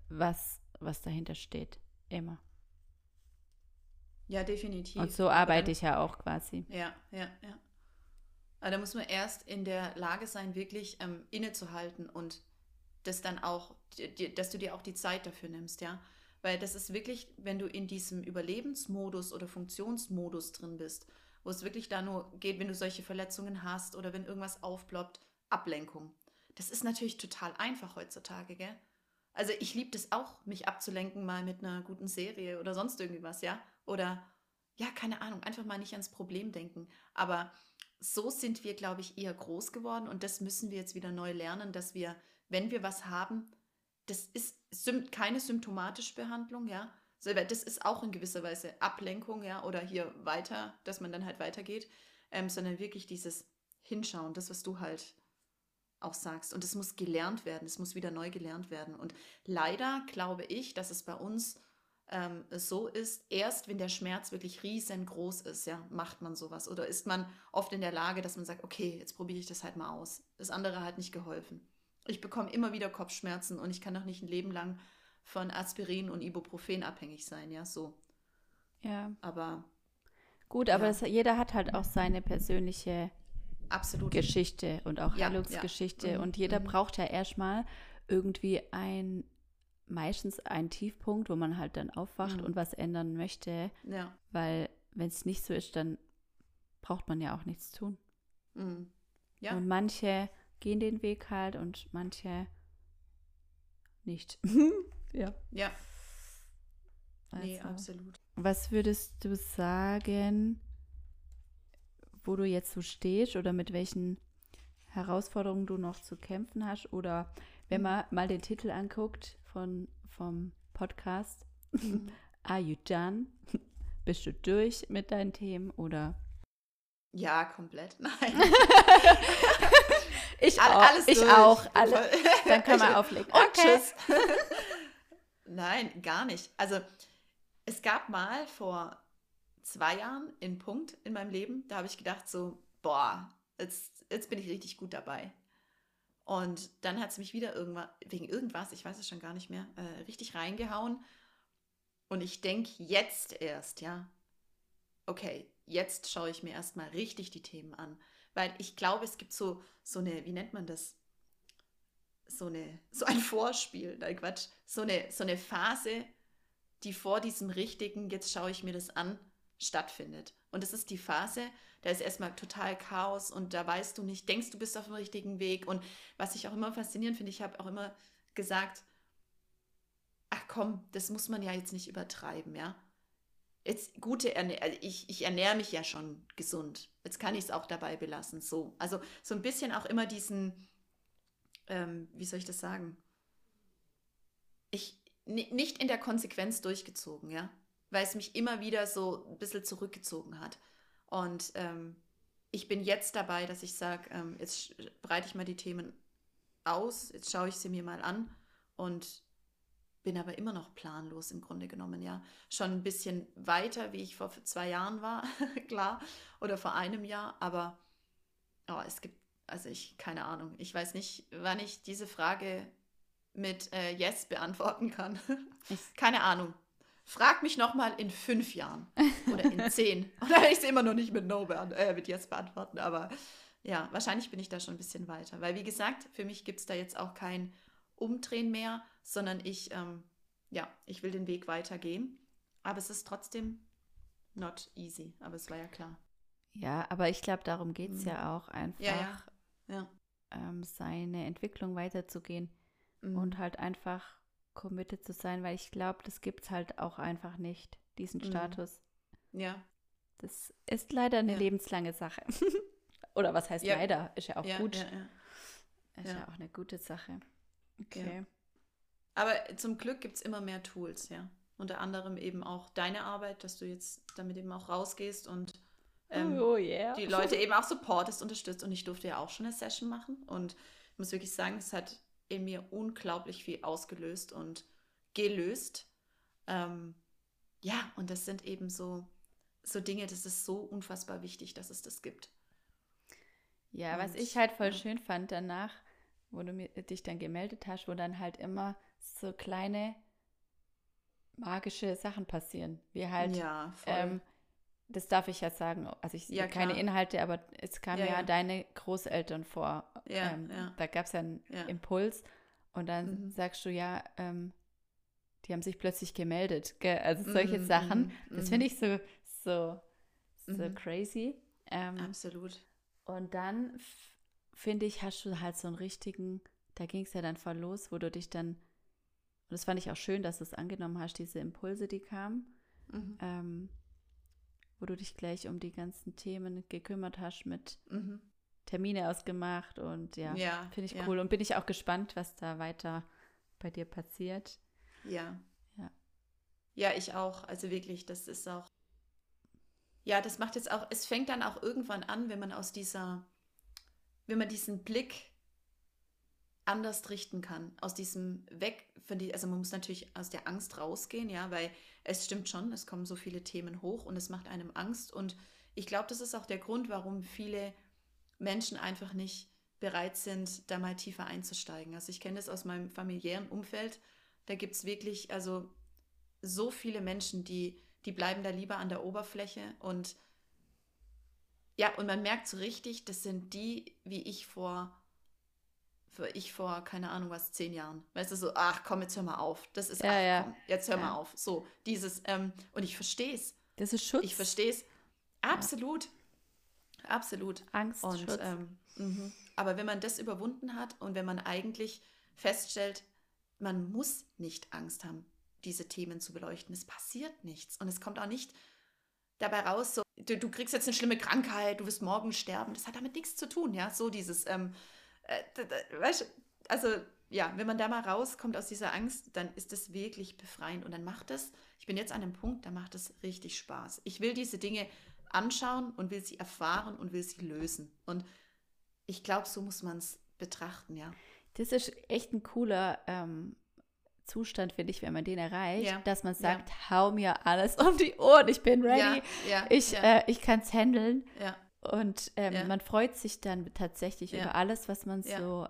was, was dahinter steht. Immer. Ja, definitiv. Und so arbeite dann, ich ja auch quasi. Ja, ja, ja. Aber da muss man erst in der Lage sein, wirklich ähm, innezuhalten und das dann auch, dass du dir auch die Zeit dafür nimmst, ja. Weil das ist wirklich, wenn du in diesem Überlebensmodus oder Funktionsmodus drin bist, wo es wirklich da nur geht, wenn du solche Verletzungen hast oder wenn irgendwas aufploppt, Ablenkung. Das ist natürlich total einfach heutzutage, gell? Also ich liebe das auch, mich abzulenken mal mit einer guten Serie oder sonst irgendwie was, ja? Oder ja, keine Ahnung, einfach mal nicht ans Problem denken. Aber so sind wir, glaube ich, eher groß geworden und das müssen wir jetzt wieder neu lernen, dass wir, wenn wir was haben, das ist keine symptomatische Behandlung, ja. Das ist auch in gewisser Weise Ablenkung, ja, oder hier weiter, dass man dann halt weitergeht, ähm, sondern wirklich dieses Hinschauen, das, was du halt auch sagst. Und es muss gelernt werden, es muss wieder neu gelernt werden. Und leider glaube ich, dass es bei uns ähm, so ist, erst wenn der Schmerz wirklich riesengroß ist, ja, macht man sowas. Oder ist man oft in der Lage, dass man sagt, okay, jetzt probiere ich das halt mal aus. Das andere hat nicht geholfen. Ich bekomme immer wieder Kopfschmerzen und ich kann doch nicht ein Leben lang von Aspirin und Ibuprofen abhängig sein, ja, so. Ja. Aber. Gut, aber ja. das, jeder hat halt auch seine persönliche Absolut. Geschichte und auch ja, Heilungsgeschichte. Ja. Mhm. Und jeder mhm. braucht ja erstmal irgendwie ein meistens ein Tiefpunkt, wo man halt dann aufwacht mhm. und was ändern möchte. Ja. Weil wenn es nicht so ist, dann braucht man ja auch nichts tun. Mhm. Ja. Und manche gehen den Weg halt und manche nicht. ja. Ja. Also, nee, absolut. Was würdest du sagen, wo du jetzt so stehst oder mit welchen Herausforderungen du noch zu kämpfen hast? Oder wenn man mal den Titel anguckt, von, vom Podcast. Mhm. Are you done? Bist du durch mit deinen Themen oder? Ja, komplett. Nein. ich auch. Alles ich durch. auch. Alle. Dann kann man auflegen. Und okay. tschüss. Nein, gar nicht. Also es gab mal vor zwei Jahren einen Punkt in meinem Leben, da habe ich gedacht so, boah, jetzt, jetzt bin ich richtig gut dabei. Und dann hat es mich wieder irgendwann, wegen irgendwas, ich weiß es schon gar nicht mehr, äh, richtig reingehauen. Und ich denke jetzt erst, ja, okay, jetzt schaue ich mir erstmal richtig die Themen an. Weil ich glaube, es gibt so, so eine, wie nennt man das? So, eine, so ein Vorspiel, nein Quatsch, so eine, so eine Phase, die vor diesem richtigen, jetzt schaue ich mir das an, stattfindet. Und das ist die Phase, da ist erstmal total Chaos und da weißt du nicht, denkst du bist auf dem richtigen Weg. Und was ich auch immer faszinierend finde, ich habe auch immer gesagt, ach komm, das muss man ja jetzt nicht übertreiben, ja. Jetzt gute Ernährung, also ich, ich ernähre mich ja schon gesund. Jetzt kann ich es auch dabei belassen. So. Also so ein bisschen auch immer diesen, ähm, wie soll ich das sagen? Ich nicht in der Konsequenz durchgezogen, ja. Weil es mich immer wieder so ein bisschen zurückgezogen hat. Und ähm, ich bin jetzt dabei, dass ich sage, ähm, jetzt breite ich mal die Themen aus, jetzt schaue ich sie mir mal an und bin aber immer noch planlos im Grunde genommen, ja. Schon ein bisschen weiter, wie ich vor zwei Jahren war, klar, oder vor einem Jahr, aber oh, es gibt, also ich, keine Ahnung, ich weiß nicht, wann ich diese Frage mit äh, Yes beantworten kann. keine Ahnung. Frag mich nochmal in fünf Jahren oder in zehn. Und dann werde ich sie immer noch nicht mit No äh, mit Yes beantworten, aber ja, wahrscheinlich bin ich da schon ein bisschen weiter. Weil, wie gesagt, für mich gibt es da jetzt auch kein Umdrehen mehr, sondern ich, ähm, ja, ich will den Weg weitergehen. Aber es ist trotzdem not easy, aber es war ja klar. Ja, aber ich glaube, darum geht es mhm. ja auch einfach, ja, ja. Ja. Ähm, seine Entwicklung weiterzugehen mhm. und halt einfach committed zu sein, weil ich glaube, das gibt es halt auch einfach nicht, diesen mhm. Status. Ja. Das ist leider eine ja. lebenslange Sache. Oder was heißt ja. leider? Ist ja auch gut. Ist ja. auch eine gute Sache. Okay. Aber zum Glück gibt es immer mehr Tools, ja. Unter anderem eben auch deine Arbeit, dass du jetzt damit eben auch rausgehst und ähm, oh, yeah. die Leute eben auch supportest, unterstützt. Und ich durfte ja auch schon eine Session machen. Und ich muss wirklich sagen, es hat in mir unglaublich viel ausgelöst und gelöst. Ähm, ja, und das sind eben so, so Dinge, das ist so unfassbar wichtig, dass es das gibt. Ja, und, was ich halt voll ja. schön fand danach, wo du dich dann gemeldet hast, wo dann halt immer so kleine magische Sachen passieren. Wie halt, ja, ähm, das darf ich ja sagen, also ich ja, keine Inhalte, aber es kamen ja, ja, deine Großeltern vor. Ja, ähm, Da gab es ja einen Impuls und dann mhm. sagst du ja, ähm, die haben sich plötzlich gemeldet. Gell? Also solche mhm, Sachen, mhm, das finde mhm. ich so, so, so mhm. crazy. Ähm, Absolut. Und dann finde ich, hast du halt so einen richtigen, da ging es ja dann voll los, wo du dich dann, und das fand ich auch schön, dass du es angenommen hast, diese Impulse, die kamen, mhm. ähm, wo du dich gleich um die ganzen Themen gekümmert hast mit mhm. Termine ausgemacht und ja, ja finde ich ja. cool und bin ich auch gespannt, was da weiter bei dir passiert. Ja. Ja. Ja, ich auch. Also wirklich, das ist auch. Ja, das macht jetzt auch, es fängt dann auch irgendwann an, wenn man aus dieser wenn man diesen Blick anders richten kann, aus diesem weg die, also man muss natürlich aus der Angst rausgehen, ja, weil es stimmt schon, es kommen so viele Themen hoch und es macht einem Angst. Und ich glaube, das ist auch der Grund, warum viele Menschen einfach nicht bereit sind, da mal tiefer einzusteigen. Also ich kenne das aus meinem familiären Umfeld, da gibt es wirklich, also so viele Menschen, die, die bleiben da lieber an der Oberfläche. Und ja, und man merkt so richtig, das sind die, wie ich vor, ich vor, keine Ahnung was, zehn Jahren. Weißt du, so, ach komm, jetzt hör mal auf. Das ist, ja, ach, ja. komm, jetzt hör ja. mal auf. So, dieses, ähm, und ich verstehe es. Das ist Schutz. Ich verstehe es. Absolut. Absolut. Angst, und, Schutz. Ähm, mhm. aber wenn man das überwunden hat und wenn man eigentlich feststellt, man muss nicht Angst haben, diese Themen zu beleuchten. Es passiert nichts. Und es kommt auch nicht dabei raus, so, du, du, kriegst jetzt eine schlimme Krankheit, du wirst morgen sterben. Das hat damit nichts zu tun, ja. So dieses, ähm, äh, weißt, also ja, wenn man da mal rauskommt aus dieser Angst, dann ist das wirklich befreiend und dann macht es, ich bin jetzt an einem Punkt, da macht es richtig Spaß. Ich will diese Dinge anschauen und will sie erfahren und will sie lösen. Und ich glaube, so muss man es betrachten, ja. Das ist echt ein cooler ähm, Zustand, finde ich, wenn man den erreicht, ja. dass man sagt, ja. hau mir alles um die Ohren, ich bin ready, ja. ich, äh, ich kann es handeln. Ja. Und ähm, man freut sich dann tatsächlich über alles, was man so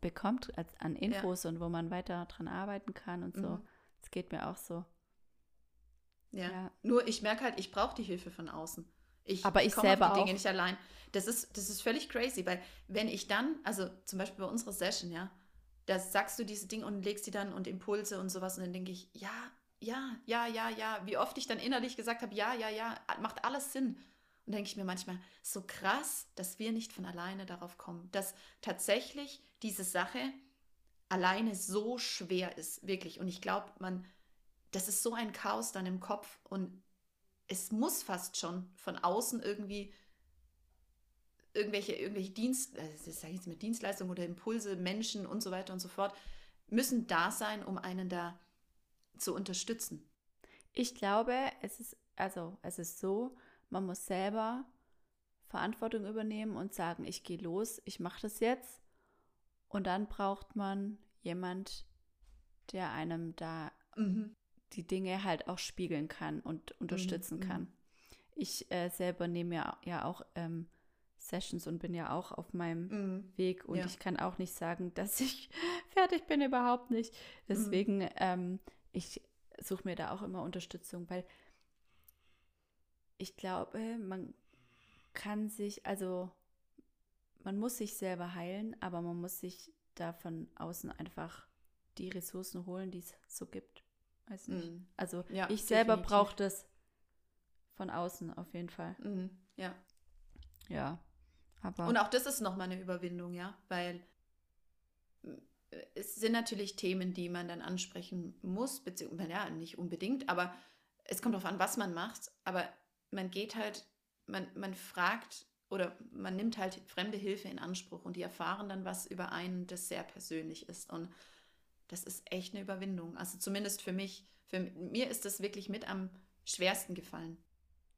bekommt als, an Infos und wo man weiter dran arbeiten kann und so. Mhm. Das geht mir auch so. Ja. Nur ich merke halt, ich brauche die Hilfe von außen. Ich aber ich selber auf die Dinge auch. nicht allein. Das ist, das ist völlig crazy, weil wenn ich dann, also zum Beispiel bei unserer Session, ja, da sagst du diese Dinge und legst die dann und Impulse und sowas und dann denke ich, ja, ja, ja, ja, ja, wie oft ich dann innerlich gesagt habe, ja, ja, ja, macht alles Sinn. Und denke ich mir manchmal, so krass, dass wir nicht von alleine darauf kommen, dass tatsächlich diese Sache alleine so schwer ist, wirklich. Und ich glaube, man, das ist so ein Chaos dann im Kopf und es muss fast schon von außen irgendwie irgendwelche, irgendwelche Dienst, also sage jetzt mit Dienstleistungen oder Impulse, Menschen und so weiter und so fort, müssen da sein, um einen da zu unterstützen. Ich glaube, es ist, also es ist so, man muss selber Verantwortung übernehmen und sagen, ich gehe los, ich mache das jetzt. Und dann braucht man jemand, der einem da mhm. die Dinge halt auch spiegeln kann und unterstützen mhm. kann. Ich äh, selber nehme ja, ja auch ähm, Sessions und bin ja auch auf meinem mhm. Weg und ja. ich kann auch nicht sagen, dass ich fertig bin, überhaupt nicht. Deswegen, mhm. ähm, ich suche mir da auch immer Unterstützung, weil ich glaube, man kann sich, also man muss sich selber heilen, aber man muss sich da von außen einfach die Ressourcen holen, die es so gibt. Weiß nicht. Mm. Also ja, ich selber brauche das von außen auf jeden Fall. Mm, ja. Ja. Aber Und auch das ist nochmal eine Überwindung, ja, weil äh, es sind natürlich Themen, die man dann ansprechen muss, beziehungsweise ja, nicht unbedingt, aber es kommt darauf an, was man macht. Aber man geht halt, man, man fragt oder man nimmt halt fremde Hilfe in Anspruch und die erfahren dann was über einen, das sehr persönlich ist. Und das ist echt eine Überwindung. Also zumindest für mich. Für mir ist das wirklich mit am schwersten gefallen.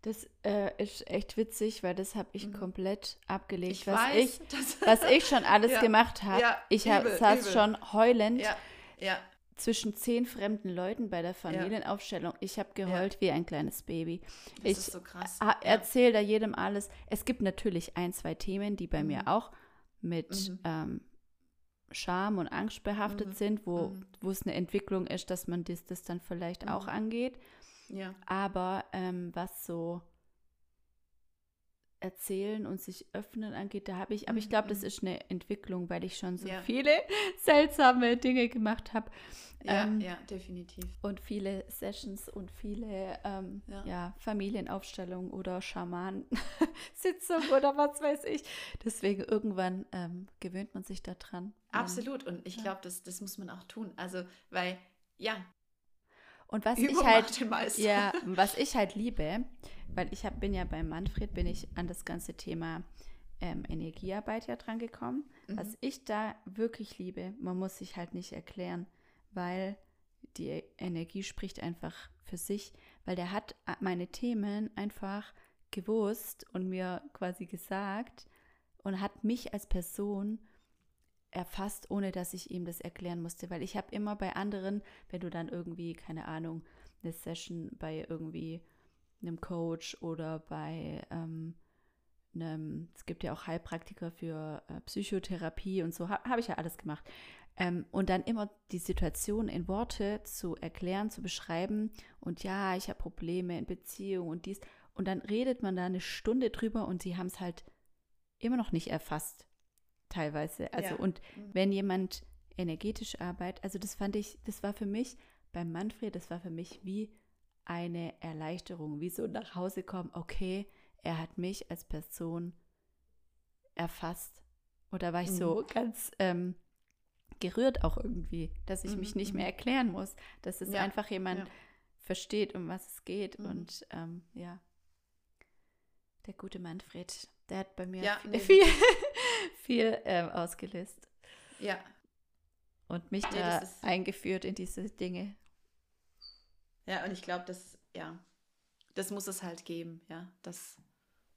Das äh, ist echt witzig, weil das habe ich mhm. komplett abgelegt. Ich was, weiß, ich, was ich schon alles ja, gemacht habe. Ja, ich hab, übel, saß übel. schon heulend ja, zwischen zehn fremden Leuten bei der Familienaufstellung. Ich habe geheult wie ein kleines Baby. Das ich ist so krass. erzähle da jedem alles. Es gibt natürlich ein, zwei Themen, die bei mhm. mir auch mit mhm. ähm, Scham und Angst behaftet mhm. sind, wo, mhm. wo es eine Entwicklung ist, dass man das, das dann vielleicht auch mhm. angeht. Ja. Aber ähm, was so erzählen und sich öffnen angeht, da habe ich, aber ich glaube, das mhm. ist eine Entwicklung, weil ich schon so ja. viele seltsame Dinge gemacht habe. Ja, ähm, ja, definitiv. Und viele Sessions und viele ähm, ja. ja. Familienaufstellungen oder Schamanensitzungen oder was weiß ich. Deswegen irgendwann ähm, gewöhnt man sich daran. Absolut. Und ich glaube, das, das muss man auch tun. Also, weil, ja, und was ich halt, ja, was ich halt liebe, weil ich hab, bin ja bei Manfred, bin ich an das ganze Thema ähm, Energiearbeit ja dran gekommen. Mhm. Was ich da wirklich liebe, man muss sich halt nicht erklären, weil die Energie spricht einfach für sich, weil der hat äh, meine Themen einfach gewusst und mir quasi gesagt und hat mich als Person erfasst, ohne dass ich ihm das erklären musste, weil ich habe immer bei anderen, wenn du dann irgendwie, keine Ahnung, eine Session bei irgendwie einem Coach oder bei ähm, einem, es gibt ja auch Heilpraktiker für äh, Psychotherapie und so, ha, habe ich ja alles gemacht. Ähm, und dann immer die Situation in Worte zu erklären, zu beschreiben und ja, ich habe Probleme in Beziehung und dies. Und dann redet man da eine Stunde drüber und sie haben es halt immer noch nicht erfasst teilweise. Also ja. und mhm. wenn jemand energetisch arbeitet, also das fand ich, das war für mich beim Manfred, das war für mich wie eine Erleichterung, wie so nach Hause kommen, okay, er hat mich als Person erfasst. Oder war ich mhm. so ganz ähm, gerührt auch irgendwie, dass ich mhm. mich nicht mehr mhm. erklären muss, dass es ja. einfach jemand ja. versteht, um was es geht. Mhm. Und ähm, ja, der gute Manfred, der hat bei mir ja, viel, nee. viel, viel ähm, ausgelöst. Ja. Und mich nee, da eingeführt in diese Dinge. Ja, und ich glaube, das, ja, das muss es halt geben, ja, dass,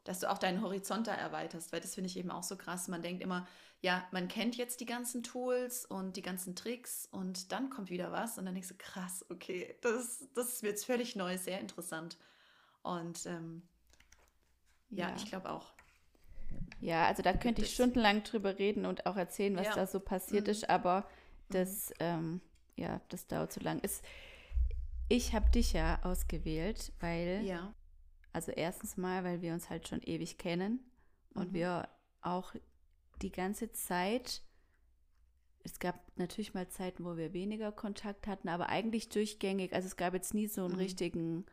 dass du auch deinen Horizont da erweiterst, weil das finde ich eben auch so krass. Man denkt immer, ja, man kennt jetzt die ganzen Tools und die ganzen Tricks und dann kommt wieder was und dann denkst du, krass, okay, das, das ist jetzt völlig neu, sehr interessant. Und ähm, ja, ja, ich glaube auch. Ja, also da könnte ich stundenlang drüber reden und auch erzählen, was ja. da so passiert mhm. ist, aber das, mhm. ähm, ja, das dauert zu lang. Ist, ich habe dich ja ausgewählt, weil, ja. also erstens mal, weil wir uns halt schon ewig kennen und mhm. wir auch die ganze Zeit, es gab natürlich mal Zeiten, wo wir weniger Kontakt hatten, aber eigentlich durchgängig, also es gab jetzt nie so einen mhm. richtigen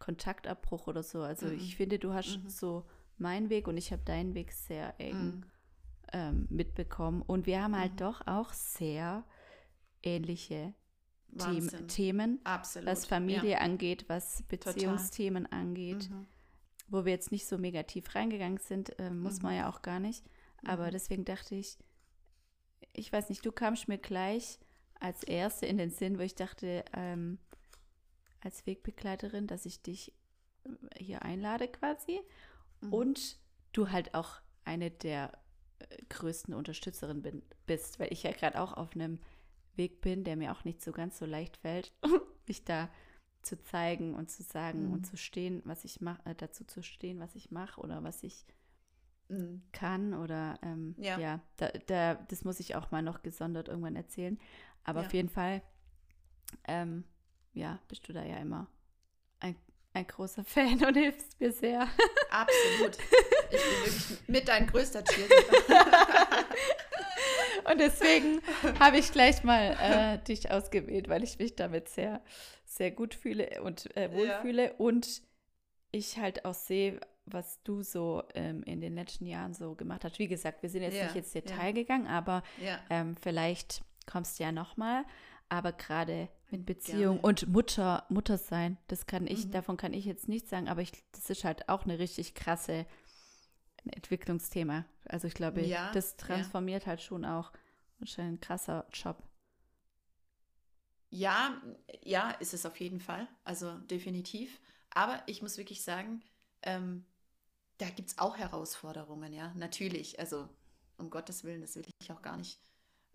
Kontaktabbruch oder so. Also ich mhm. finde, du hast so meinen Weg und ich habe deinen Weg sehr eng mhm. ähm, mitbekommen. Und wir haben halt mhm. doch auch sehr ähnliche Wahnsinn. Themen, Absolut. was Familie ja. angeht, was Beziehungsthemen Total. angeht, mhm. wo wir jetzt nicht so mega tief reingegangen sind, äh, muss mhm. man ja auch gar nicht. Aber mhm. deswegen dachte ich, ich weiß nicht, du kamst mir gleich als Erste in den Sinn, wo ich dachte, ähm, als Wegbegleiterin, dass ich dich äh, hier einlade quasi mhm. und du halt auch eine der äh, größten Unterstützerinnen bin, bist, weil ich ja gerade auch auf einem Weg bin, der mir auch nicht so ganz so leicht fällt, mich da zu zeigen und zu sagen mhm. und zu stehen, was ich mache, äh, dazu zu stehen, was ich mache oder was ich mhm. kann oder ähm, ja, ja da, da, das muss ich auch mal noch gesondert irgendwann erzählen. Aber ja. auf jeden Fall, ähm, ja, bist du da ja immer ein, großer Fan und hilfst mir sehr. Absolut. Ich bin wirklich mit dein größter Tier. Und deswegen habe ich gleich mal äh, dich ausgewählt, weil ich mich damit sehr, sehr gut fühle und äh, wohlfühle. Ja. Und ich halt auch sehe, was du so ähm, in den letzten Jahren so gemacht hast. Wie gesagt, wir sind jetzt ja. nicht ins Detail ja. gegangen, aber ähm, vielleicht kommst du ja nochmal. Aber gerade mit Beziehung Gerne. und Mutter, Mutter sein, das kann ich, mhm. davon kann ich jetzt nichts sagen, aber ich, das ist halt auch eine richtig krasse Entwicklungsthema. Also ich glaube, ja, das transformiert ja. halt schon auch. Wahrscheinlich ein krasser Job. Ja, ja, ist es auf jeden Fall. Also definitiv. Aber ich muss wirklich sagen, ähm, da gibt es auch Herausforderungen, ja, natürlich. Also um Gottes Willen, das will ich auch gar nicht,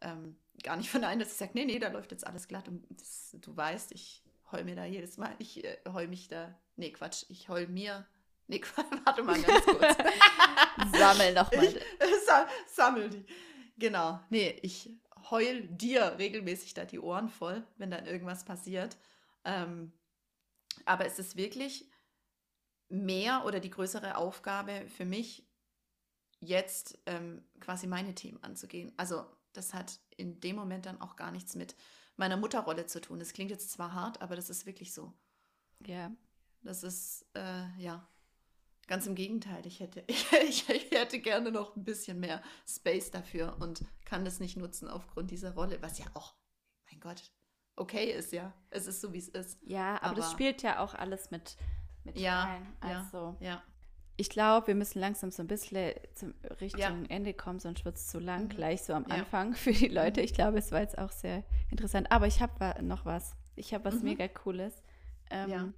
ähm, gar nicht verneinen, dass ich sage, nee, nee, da läuft jetzt alles glatt. Und das, du weißt, ich heul mir da jedes Mal, ich äh, heul mich da, nee, Quatsch, ich heul mir Nee, warte mal ganz kurz. Sammel nochmal. Sa sammel die. Genau. Nee, ich heul dir regelmäßig da die Ohren voll, wenn dann irgendwas passiert. Ähm, aber es ist wirklich mehr oder die größere Aufgabe für mich, jetzt ähm, quasi meine Themen anzugehen. Also das hat in dem Moment dann auch gar nichts mit meiner Mutterrolle zu tun. Das klingt jetzt zwar hart, aber das ist wirklich so. Ja. Das ist, äh, ja, Ganz im Gegenteil, ich hätte, ich, ich, hätte gerne noch ein bisschen mehr Space dafür und kann das nicht nutzen aufgrund dieser Rolle, was ja auch, mein Gott, okay ist, ja. Es ist so, wie es ist. Ja, aber, aber, das spielt ja auch alles mit, mit ja, rein. Also, ja, ja. Ich glaube, wir müssen langsam so ein bisschen zum Richtung ja. Ende kommen, sonst wird es zu lang, mhm. gleich so am ja. Anfang für die Leute. Mhm. Ich glaube, es war jetzt auch sehr interessant. Aber ich habe noch was. Ich habe was mhm. mega Cooles. Ähm, ja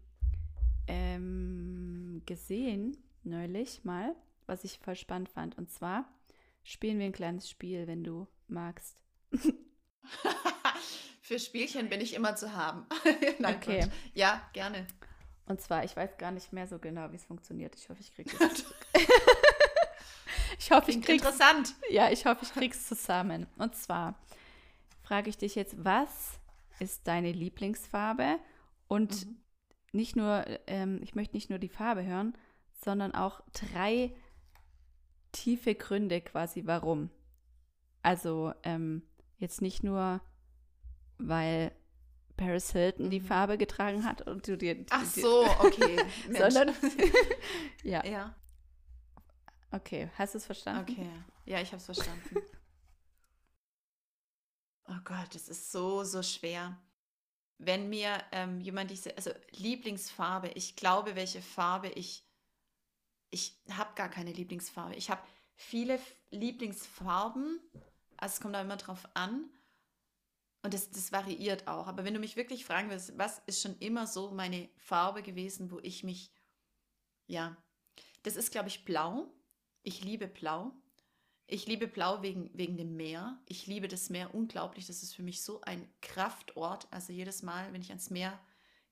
ähm, gesehen, neulich mal, was ich voll spannend fand. Und zwar spielen wir ein kleines Spiel, wenn du magst. Für Spielchen bin ich immer zu haben. Nein, okay. Quatsch. Ja, gerne. Und zwar, ich weiß gar nicht mehr so genau, wie es funktioniert. Ich hoffe, ich kriege es. ich hoffe, ich krieg's. Interessant. Ja, ich hoffe, ich krieg's zusammen. Und zwar frage ich dich jetzt, was ist deine Lieblingsfarbe? Und mhm nicht nur, ähm, ich möchte nicht nur die Farbe hören, sondern auch drei tiefe Gründe quasi, warum. Also ähm, jetzt nicht nur, weil Paris Hilton die mhm. Farbe getragen hat und du dir. Ach so, okay. sondern. ja. Ja. Okay, hast du es verstanden? Okay. Ja, ich habe es verstanden. oh Gott, das ist so, so schwer wenn mir ähm, jemand, ich, also Lieblingsfarbe, ich glaube, welche Farbe ich, ich habe gar keine Lieblingsfarbe. Ich habe viele Lieblingsfarben, also es kommt da immer drauf an. Und das, das variiert auch. Aber wenn du mich wirklich fragen willst, was ist schon immer so meine Farbe gewesen, wo ich mich, ja, das ist, glaube ich, blau. Ich liebe blau. Ich liebe Blau wegen, wegen dem Meer. Ich liebe das Meer unglaublich. Das ist für mich so ein Kraftort. Also jedes Mal, wenn ich ans Meer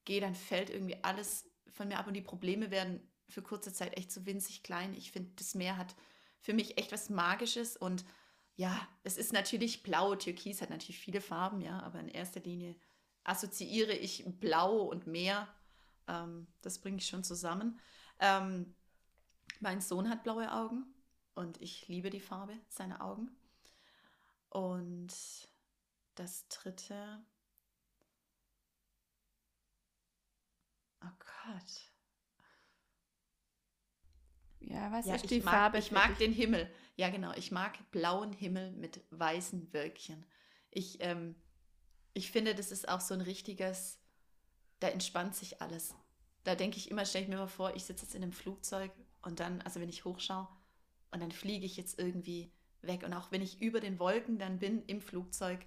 gehe, dann fällt irgendwie alles von mir ab und die Probleme werden für kurze Zeit echt so winzig klein. Ich finde, das Meer hat für mich echt was Magisches und ja, es ist natürlich blau. Türkis hat natürlich viele Farben, ja, aber in erster Linie assoziiere ich Blau und Meer. Ähm, das bringe ich schon zusammen. Ähm, mein Sohn hat blaue Augen. Und ich liebe die Farbe seiner Augen. Und das dritte. Oh Gott. Ja, was ja, ist die mag, Farbe? Ich mag den Himmel. Ja, genau. Ich mag blauen Himmel mit weißen Wölkchen. Ich, ähm, ich finde, das ist auch so ein richtiges, da entspannt sich alles. Da denke ich immer, stelle ich mir immer vor, ich sitze jetzt in einem Flugzeug und dann, also wenn ich hochschaue und dann fliege ich jetzt irgendwie weg. Und auch wenn ich über den Wolken dann bin im Flugzeug,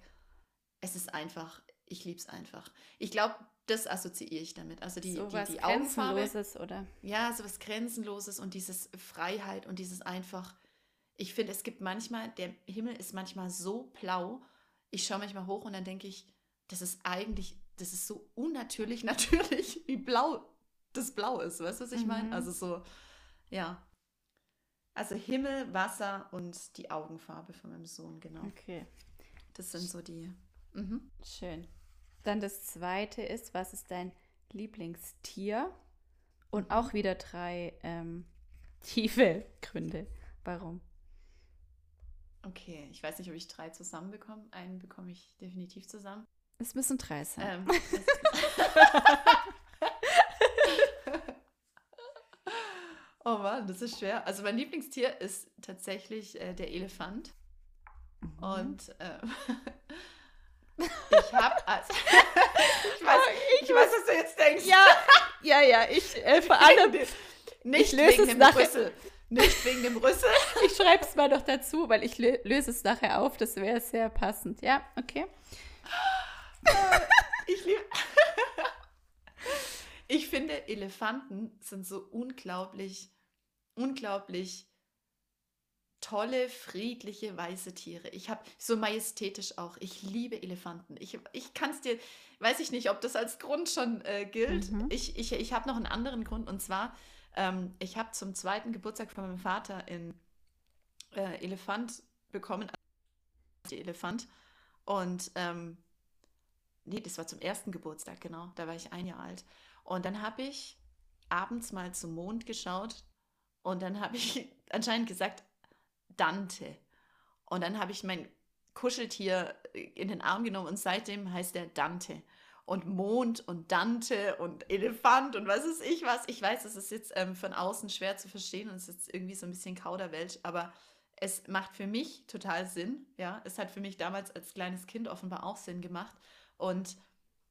es ist einfach, ich liebe es einfach. Ich glaube, das assoziiere ich damit. Also die, so die, die Augenfarbe. Grenzenloses, oder? Ja, so was Grenzenloses und dieses Freiheit und dieses einfach. Ich finde, es gibt manchmal, der Himmel ist manchmal so blau. Ich schaue manchmal hoch und dann denke ich, das ist eigentlich, das ist so unnatürlich natürlich, wie blau das Blau ist. Weißt du, was ich meine? Mhm. Also so, ja. Also Himmel, Wasser und die Augenfarbe von meinem Sohn, genau. Okay, Das sind so die. Mhm. schön. Dann das zweite ist, was ist dein Lieblingstier? Und auch wieder drei ähm, tiefe Gründe. Warum? Okay, ich weiß nicht, ob ich drei zusammen bekomme. Einen bekomme ich definitiv zusammen. Es müssen drei sein. Ähm, oh Mann, das ist schwer. Also mein Lieblingstier ist tatsächlich äh, der Elefant. Mhm. Und ähm, ich habe also, ich weiß, ich weiß, was du jetzt denkst. ja, ja, ja, ich äh, vor allem, Nicht ich löse wegen es dem nachher. Rüssel. Nicht wegen dem Rüssel. ich schreibe es mal noch dazu, weil ich lö löse es nachher auf. Das wäre sehr passend. Ja, okay. Ich liebe. ich finde, Elefanten sind so unglaublich, unglaublich tolle, friedliche, weiße Tiere. Ich habe so majestätisch auch. Ich liebe Elefanten. Ich, ich kann es dir, weiß ich nicht, ob das als Grund schon äh, gilt. Mhm. Ich, ich, ich habe noch einen anderen Grund und zwar, ähm, ich habe zum zweiten Geburtstag von meinem Vater in äh, Elefant bekommen. Die Elefant. Und ähm, nee, das war zum ersten Geburtstag, genau. Da war ich ein Jahr alt. Und dann habe ich abends mal zum Mond geschaut und dann habe ich anscheinend gesagt, Dante. Und dann habe ich mein Kuscheltier in den Arm genommen und seitdem heißt er Dante. Und Mond und Dante und Elefant und was ist ich was. Ich weiß, es ist jetzt ähm, von außen schwer zu verstehen und es ist irgendwie so ein bisschen Kauderwelsch, aber es macht für mich total Sinn. Ja, es hat für mich damals als kleines Kind offenbar auch Sinn gemacht. Und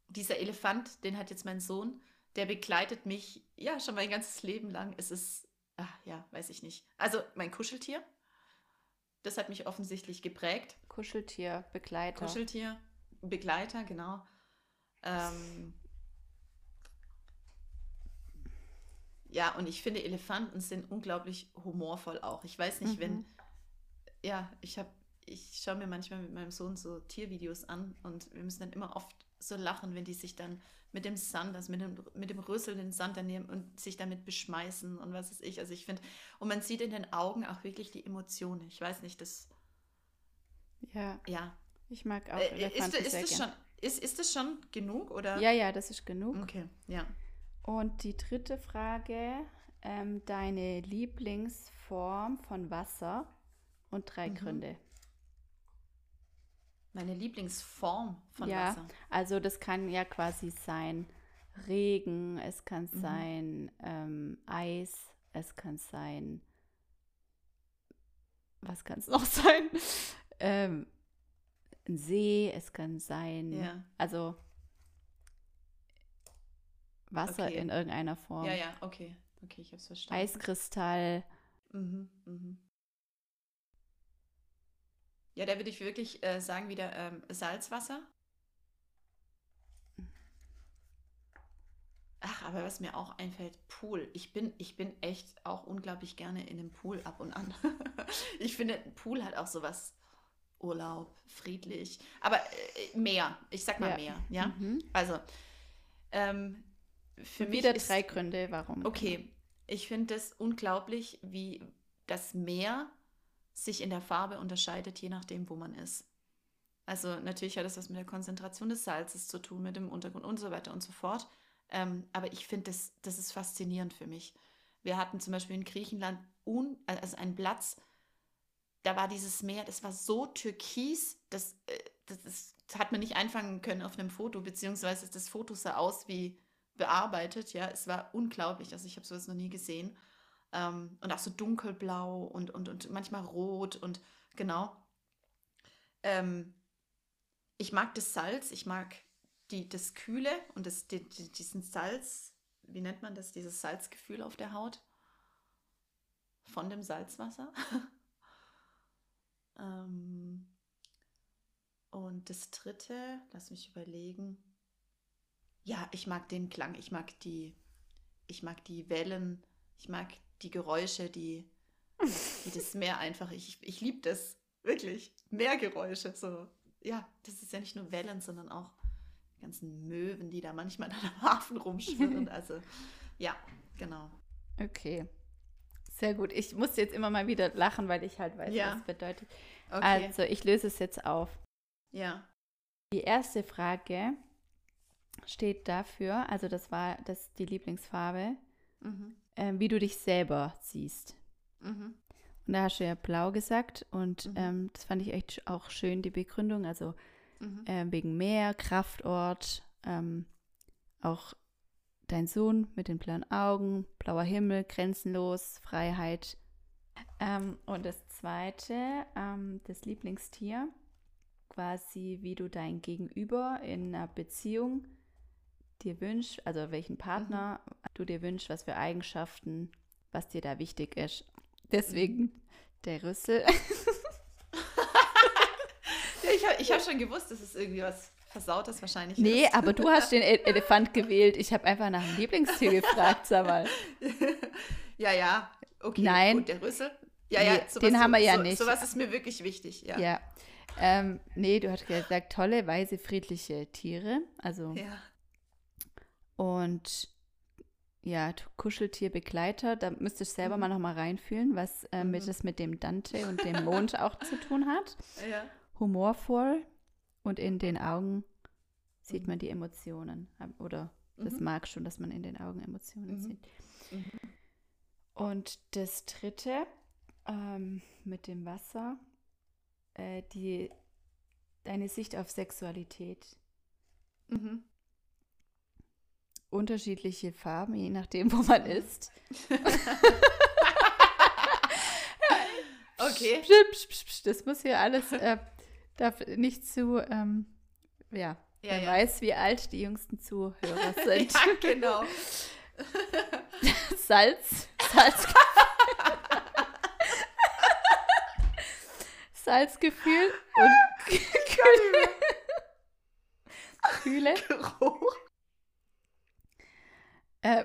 dieser Elefant, den hat jetzt mein Sohn, der begleitet mich ja schon mein ganzes Leben lang. Es ist, ach, ja, weiß ich nicht. Also mein Kuscheltier, das hat mich offensichtlich geprägt. Kuscheltier, Begleiter. Kuscheltier, Begleiter, genau. Ähm, ja, und ich finde, Elefanten sind unglaublich humorvoll auch. Ich weiß nicht, wenn, Mhm. ja, ich habe, ich schaue mir manchmal mit meinem Sohn so Tiervideos an und wir müssen dann immer oft so lachen, wenn die sich dann mit dem Sand, also mit dem, mit dem rüsselnden Sand daneben und sich damit beschmeißen und was weiß ich. Also ich finde, und man sieht in den Augen auch wirklich die Emotionen. Ich weiß nicht, das, Ja, ja. ich mag auch Äh, ist, Elefanten ist, sehr das schon, ist, ist das schon genug oder? Ja, ja, das ist genug. Okay, ja. Und die dritte Frage, ähm, deine Lieblingsform von Wasser und drei Mhm. Gründe. Meine Lieblingsform von Ja. Wasser. Also das kann ja quasi sein Regen, es kann Mhm. sein ähm, Eis, es kann sein, was kann es noch sein? Ähm, ein See, es kann sein, Ja. also Wasser Okay. in irgendeiner Form. Ja, ja, okay. Okay, ich habe es verstanden. Eiskristall, Mhm, mhm. Ja, da würde ich wirklich äh, sagen, wieder ähm, Salzwasser. Ach, aber was mir auch einfällt, Pool. Ich bin, ich bin echt auch unglaublich gerne in dem Pool ab und an. ich finde, ein Pool hat auch sowas Urlaub, friedlich. Aber äh, mehr. Ich sag mal Ja. mehr, ja. Mhm. Also, ähm, für mich Wieder ist, drei Gründe, warum. Okay, ich finde es unglaublich, wie das Meer sich in der Farbe unterscheidet, je nachdem, wo man ist. Also natürlich hat das was mit der Konzentration des Salzes zu tun, mit dem Untergrund und so weiter und so fort. Ähm, aber ich finde, das, das ist faszinierend für mich. Wir hatten zum Beispiel in Griechenland un, also einen Platz, da war dieses Meer, das war so türkis, das, äh, das, das hat man nicht einfangen können auf einem Foto, beziehungsweise das Foto sah aus wie bearbeitet, ja, es war unglaublich, also ich habe sowas noch nie gesehen. Ähm, und auch so dunkelblau und, und, und manchmal rot und genau. Ähm, ich mag das Salz, ich mag die, das Kühle und das, die, die, diesen Salz, wie nennt man das, dieses Salzgefühl auf der Haut von dem Salzwasser. ähm, und das dritte, lass mich überlegen. Ja, ich mag den Klang, ich mag die, ich mag die Wellen, ich mag die Geräusche, die, die das Meer einfach, ich, ich liebe das, wirklich. Meergeräusche, so. Ja, das ist ja nicht nur Wellen, sondern auch die ganzen Möwen, die da manchmal an einem Hafen rumschwirren. Also, ja, genau. Okay. Sehr gut. Ich muss jetzt immer mal wieder lachen, weil ich halt weiß, Ja. was es bedeutet. Okay. Also, ich löse es jetzt auf. ja. Die erste Frage steht dafür, also das war das die Lieblingsfarbe, Mhm. ähm, wie du dich selber siehst. Mhm. Und da hast du ja blau gesagt und Mhm. ähm, das fand ich echt auch schön, die Begründung. Also ähm, wegen Meer, Kraftort, ähm, auch dein Sohn mit den blauen Augen, blauer Himmel, grenzenlos, Freiheit. Ähm, und das zweite, ähm, das Lieblingstier, quasi wie du dein Gegenüber in einer Beziehung dir wünschst, also welchen Partner du dir wünschst, was für Eigenschaften, was dir da wichtig ist. Deswegen der Rüssel. Ja, ich habe ich hab schon gewusst, dass es irgendwie was Versautes wahrscheinlich Nee, ist. aber du hast den E- Elefant gewählt. Ich habe einfach nach dem Lieblingstier gefragt, sag mal. ja, ja. Okay, Nein. gut, der Rüssel. Ja, Nee, ja, den haben wir ja so, nicht. Sowas ist mir wirklich wichtig, ja. Ja. Ähm, nee, du hast gesagt, tolle, weise, friedliche Tiere. Also, Ja. Und ja, Kuscheltierbegleiter, da müsstest du selber Mhm. mal noch mal reinfühlen, was äh, mit, Mhm. das mit dem Dante und dem Mond auch zu tun hat. ja. Humorvoll und in den Augen sieht Mhm. man die Emotionen. Oder das Mhm. mag schon, dass man in den Augen Emotionen Mhm. sieht. Und das dritte ähm, mit dem Wasser, äh, die, deine Sicht auf Sexualität. Mhm. Unterschiedliche Farben, je nachdem, wo man ist. Okay. Psch, psch, psch, psch, Das muss hier alles, äh, darf nicht zu, ähm, ja, Ja, wer ja. weiß, wie alt die jüngsten Zuhörer sind. ja, genau. Salz, Salz. Salzgefühl und. Kühle. Geruch. Äh,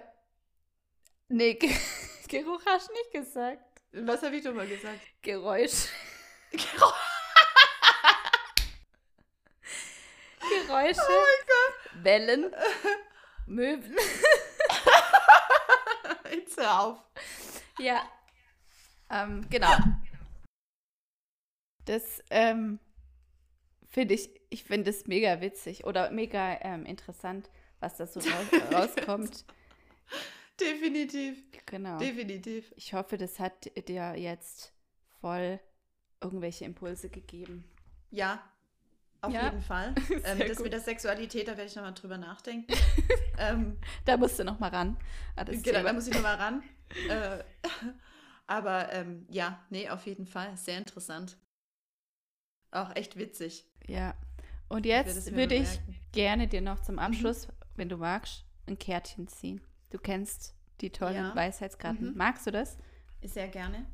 nee, Ge Geruch hast du nicht gesagt. Was habe ich doch mal gesagt? Geräusch. Geruch. Geräusche. Oh Wellen. Möwen. Jetzt hör auf. Ja. Ähm, genau. Das ähm, finde ich, ich finde es mega witzig oder mega ähm, interessant, was da so raus, rauskommt. Definitiv. Genau. Definitiv. Ich hoffe, das hat dir jetzt voll irgendwelche Impulse gegeben. Ja, auf Ja. jeden Fall. Ähm, das gut. mit der Sexualität, da werde ich nochmal drüber nachdenken. ähm, Da musst du noch mal ran. an das genau, Thema. da muss ich nochmal ran. äh, aber ähm, ja, nee, auf jeden Fall. Sehr interessant. Auch echt witzig. Ja. Und Ich jetzt mir würde ich gerne dir noch zum Abschluss, wenn du magst, ein Kärtchen ziehen. Du kennst die tollen Ja. Weisheitskarten. Mhm. Magst du das? Sehr gerne.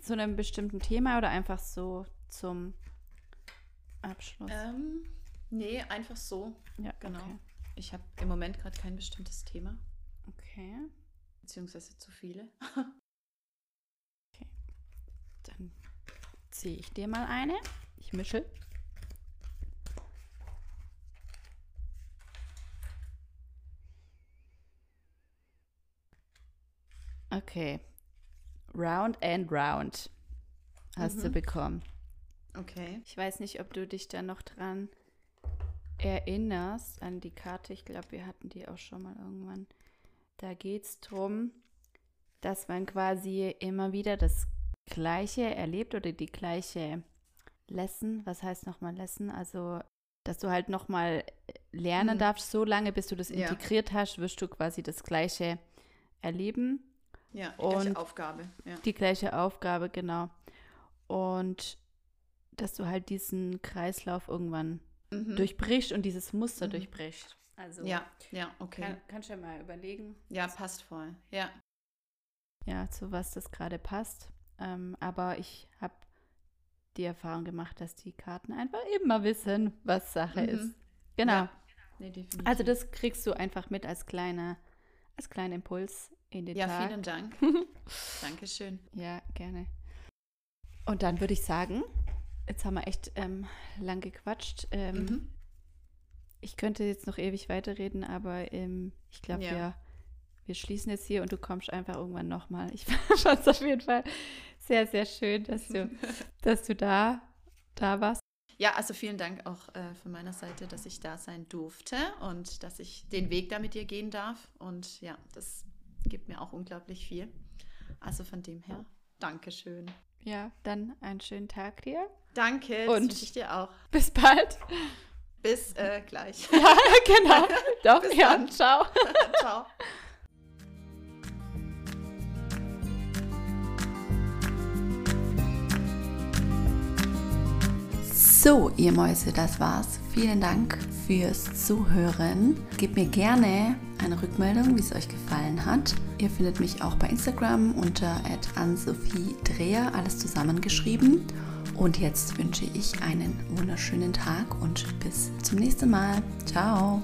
Zu einem bestimmten Thema oder einfach so zum Abschluss? Ähm, nee, einfach so. ja, genau. Okay. Ich habe im Moment gerade kein bestimmtes Thema, okay. beziehungsweise zu viele. Dann ziehe ich dir mal eine. Ich mische. Okay. Round and round hast du Mhm. bekommen. Okay. Ich weiß nicht, ob du dich da noch dran erinnerst an die Karte. Ich glaube, wir hatten die auch schon mal irgendwann. Da geht es darum, dass man quasi immer wieder das Gleiche erlebt oder die gleiche Lesson. Was heißt nochmal Lesson? Also, dass du halt nochmal lernen Mhm. darfst, so lange, bis du das Ja. integriert hast, wirst du quasi das Gleiche erleben. Ja, die Und- gleiche Aufgabe. Ja. Die gleiche Aufgabe, genau. Und dass du halt diesen Kreislauf irgendwann mhm. durchbricht und dieses Muster mhm. durchbricht. Also ja, ja, okay. Kann, kannst du ja mal überlegen. Ja, passt voll. Ja. Ja, zu was das gerade passt. Ähm, aber ich habe die Erfahrung gemacht, dass die Karten einfach immer wissen, was Sache mhm. ist. Genau. Ja. Nee, also das kriegst du einfach mit als kleiner, als kleiner Impuls in den ja, Tag. Ja, vielen Dank. Dankeschön. Ja, gerne. Und dann würde ich sagen, jetzt haben wir echt ähm, lang gequatscht. Ähm, mhm. Ich könnte jetzt noch ewig weiterreden, aber ähm, ich glaube, ja. wir, wir schließen jetzt hier und du kommst einfach irgendwann nochmal. Ich fand es auf jeden Fall sehr, sehr schön, dass du, dass du da, da warst. Ja, also vielen Dank auch äh, von meiner Seite, dass ich da sein durfte und dass ich den Weg da mit dir gehen darf. Und ja, das gibt mir auch unglaublich viel. Also von dem her, Dankeschön. Ja, dann einen schönen Tag dir. Danke, wünsche ich dir auch. Bis bald. Bis äh, gleich. Ja, genau. Doch, bis ja. Dann. Ciao. Ciao. So, ihr Mäuse, das war's. Vielen Dank fürs Zuhören. Gebt mir gerne eine Rückmeldung, wie es euch gefallen hat. Ihr findet mich auch bei Instagram unter @ann-sophie-dreher, alles zusammengeschrieben. Und jetzt wünsche ich einen wunderschönen Tag und bis zum nächsten Mal. Ciao.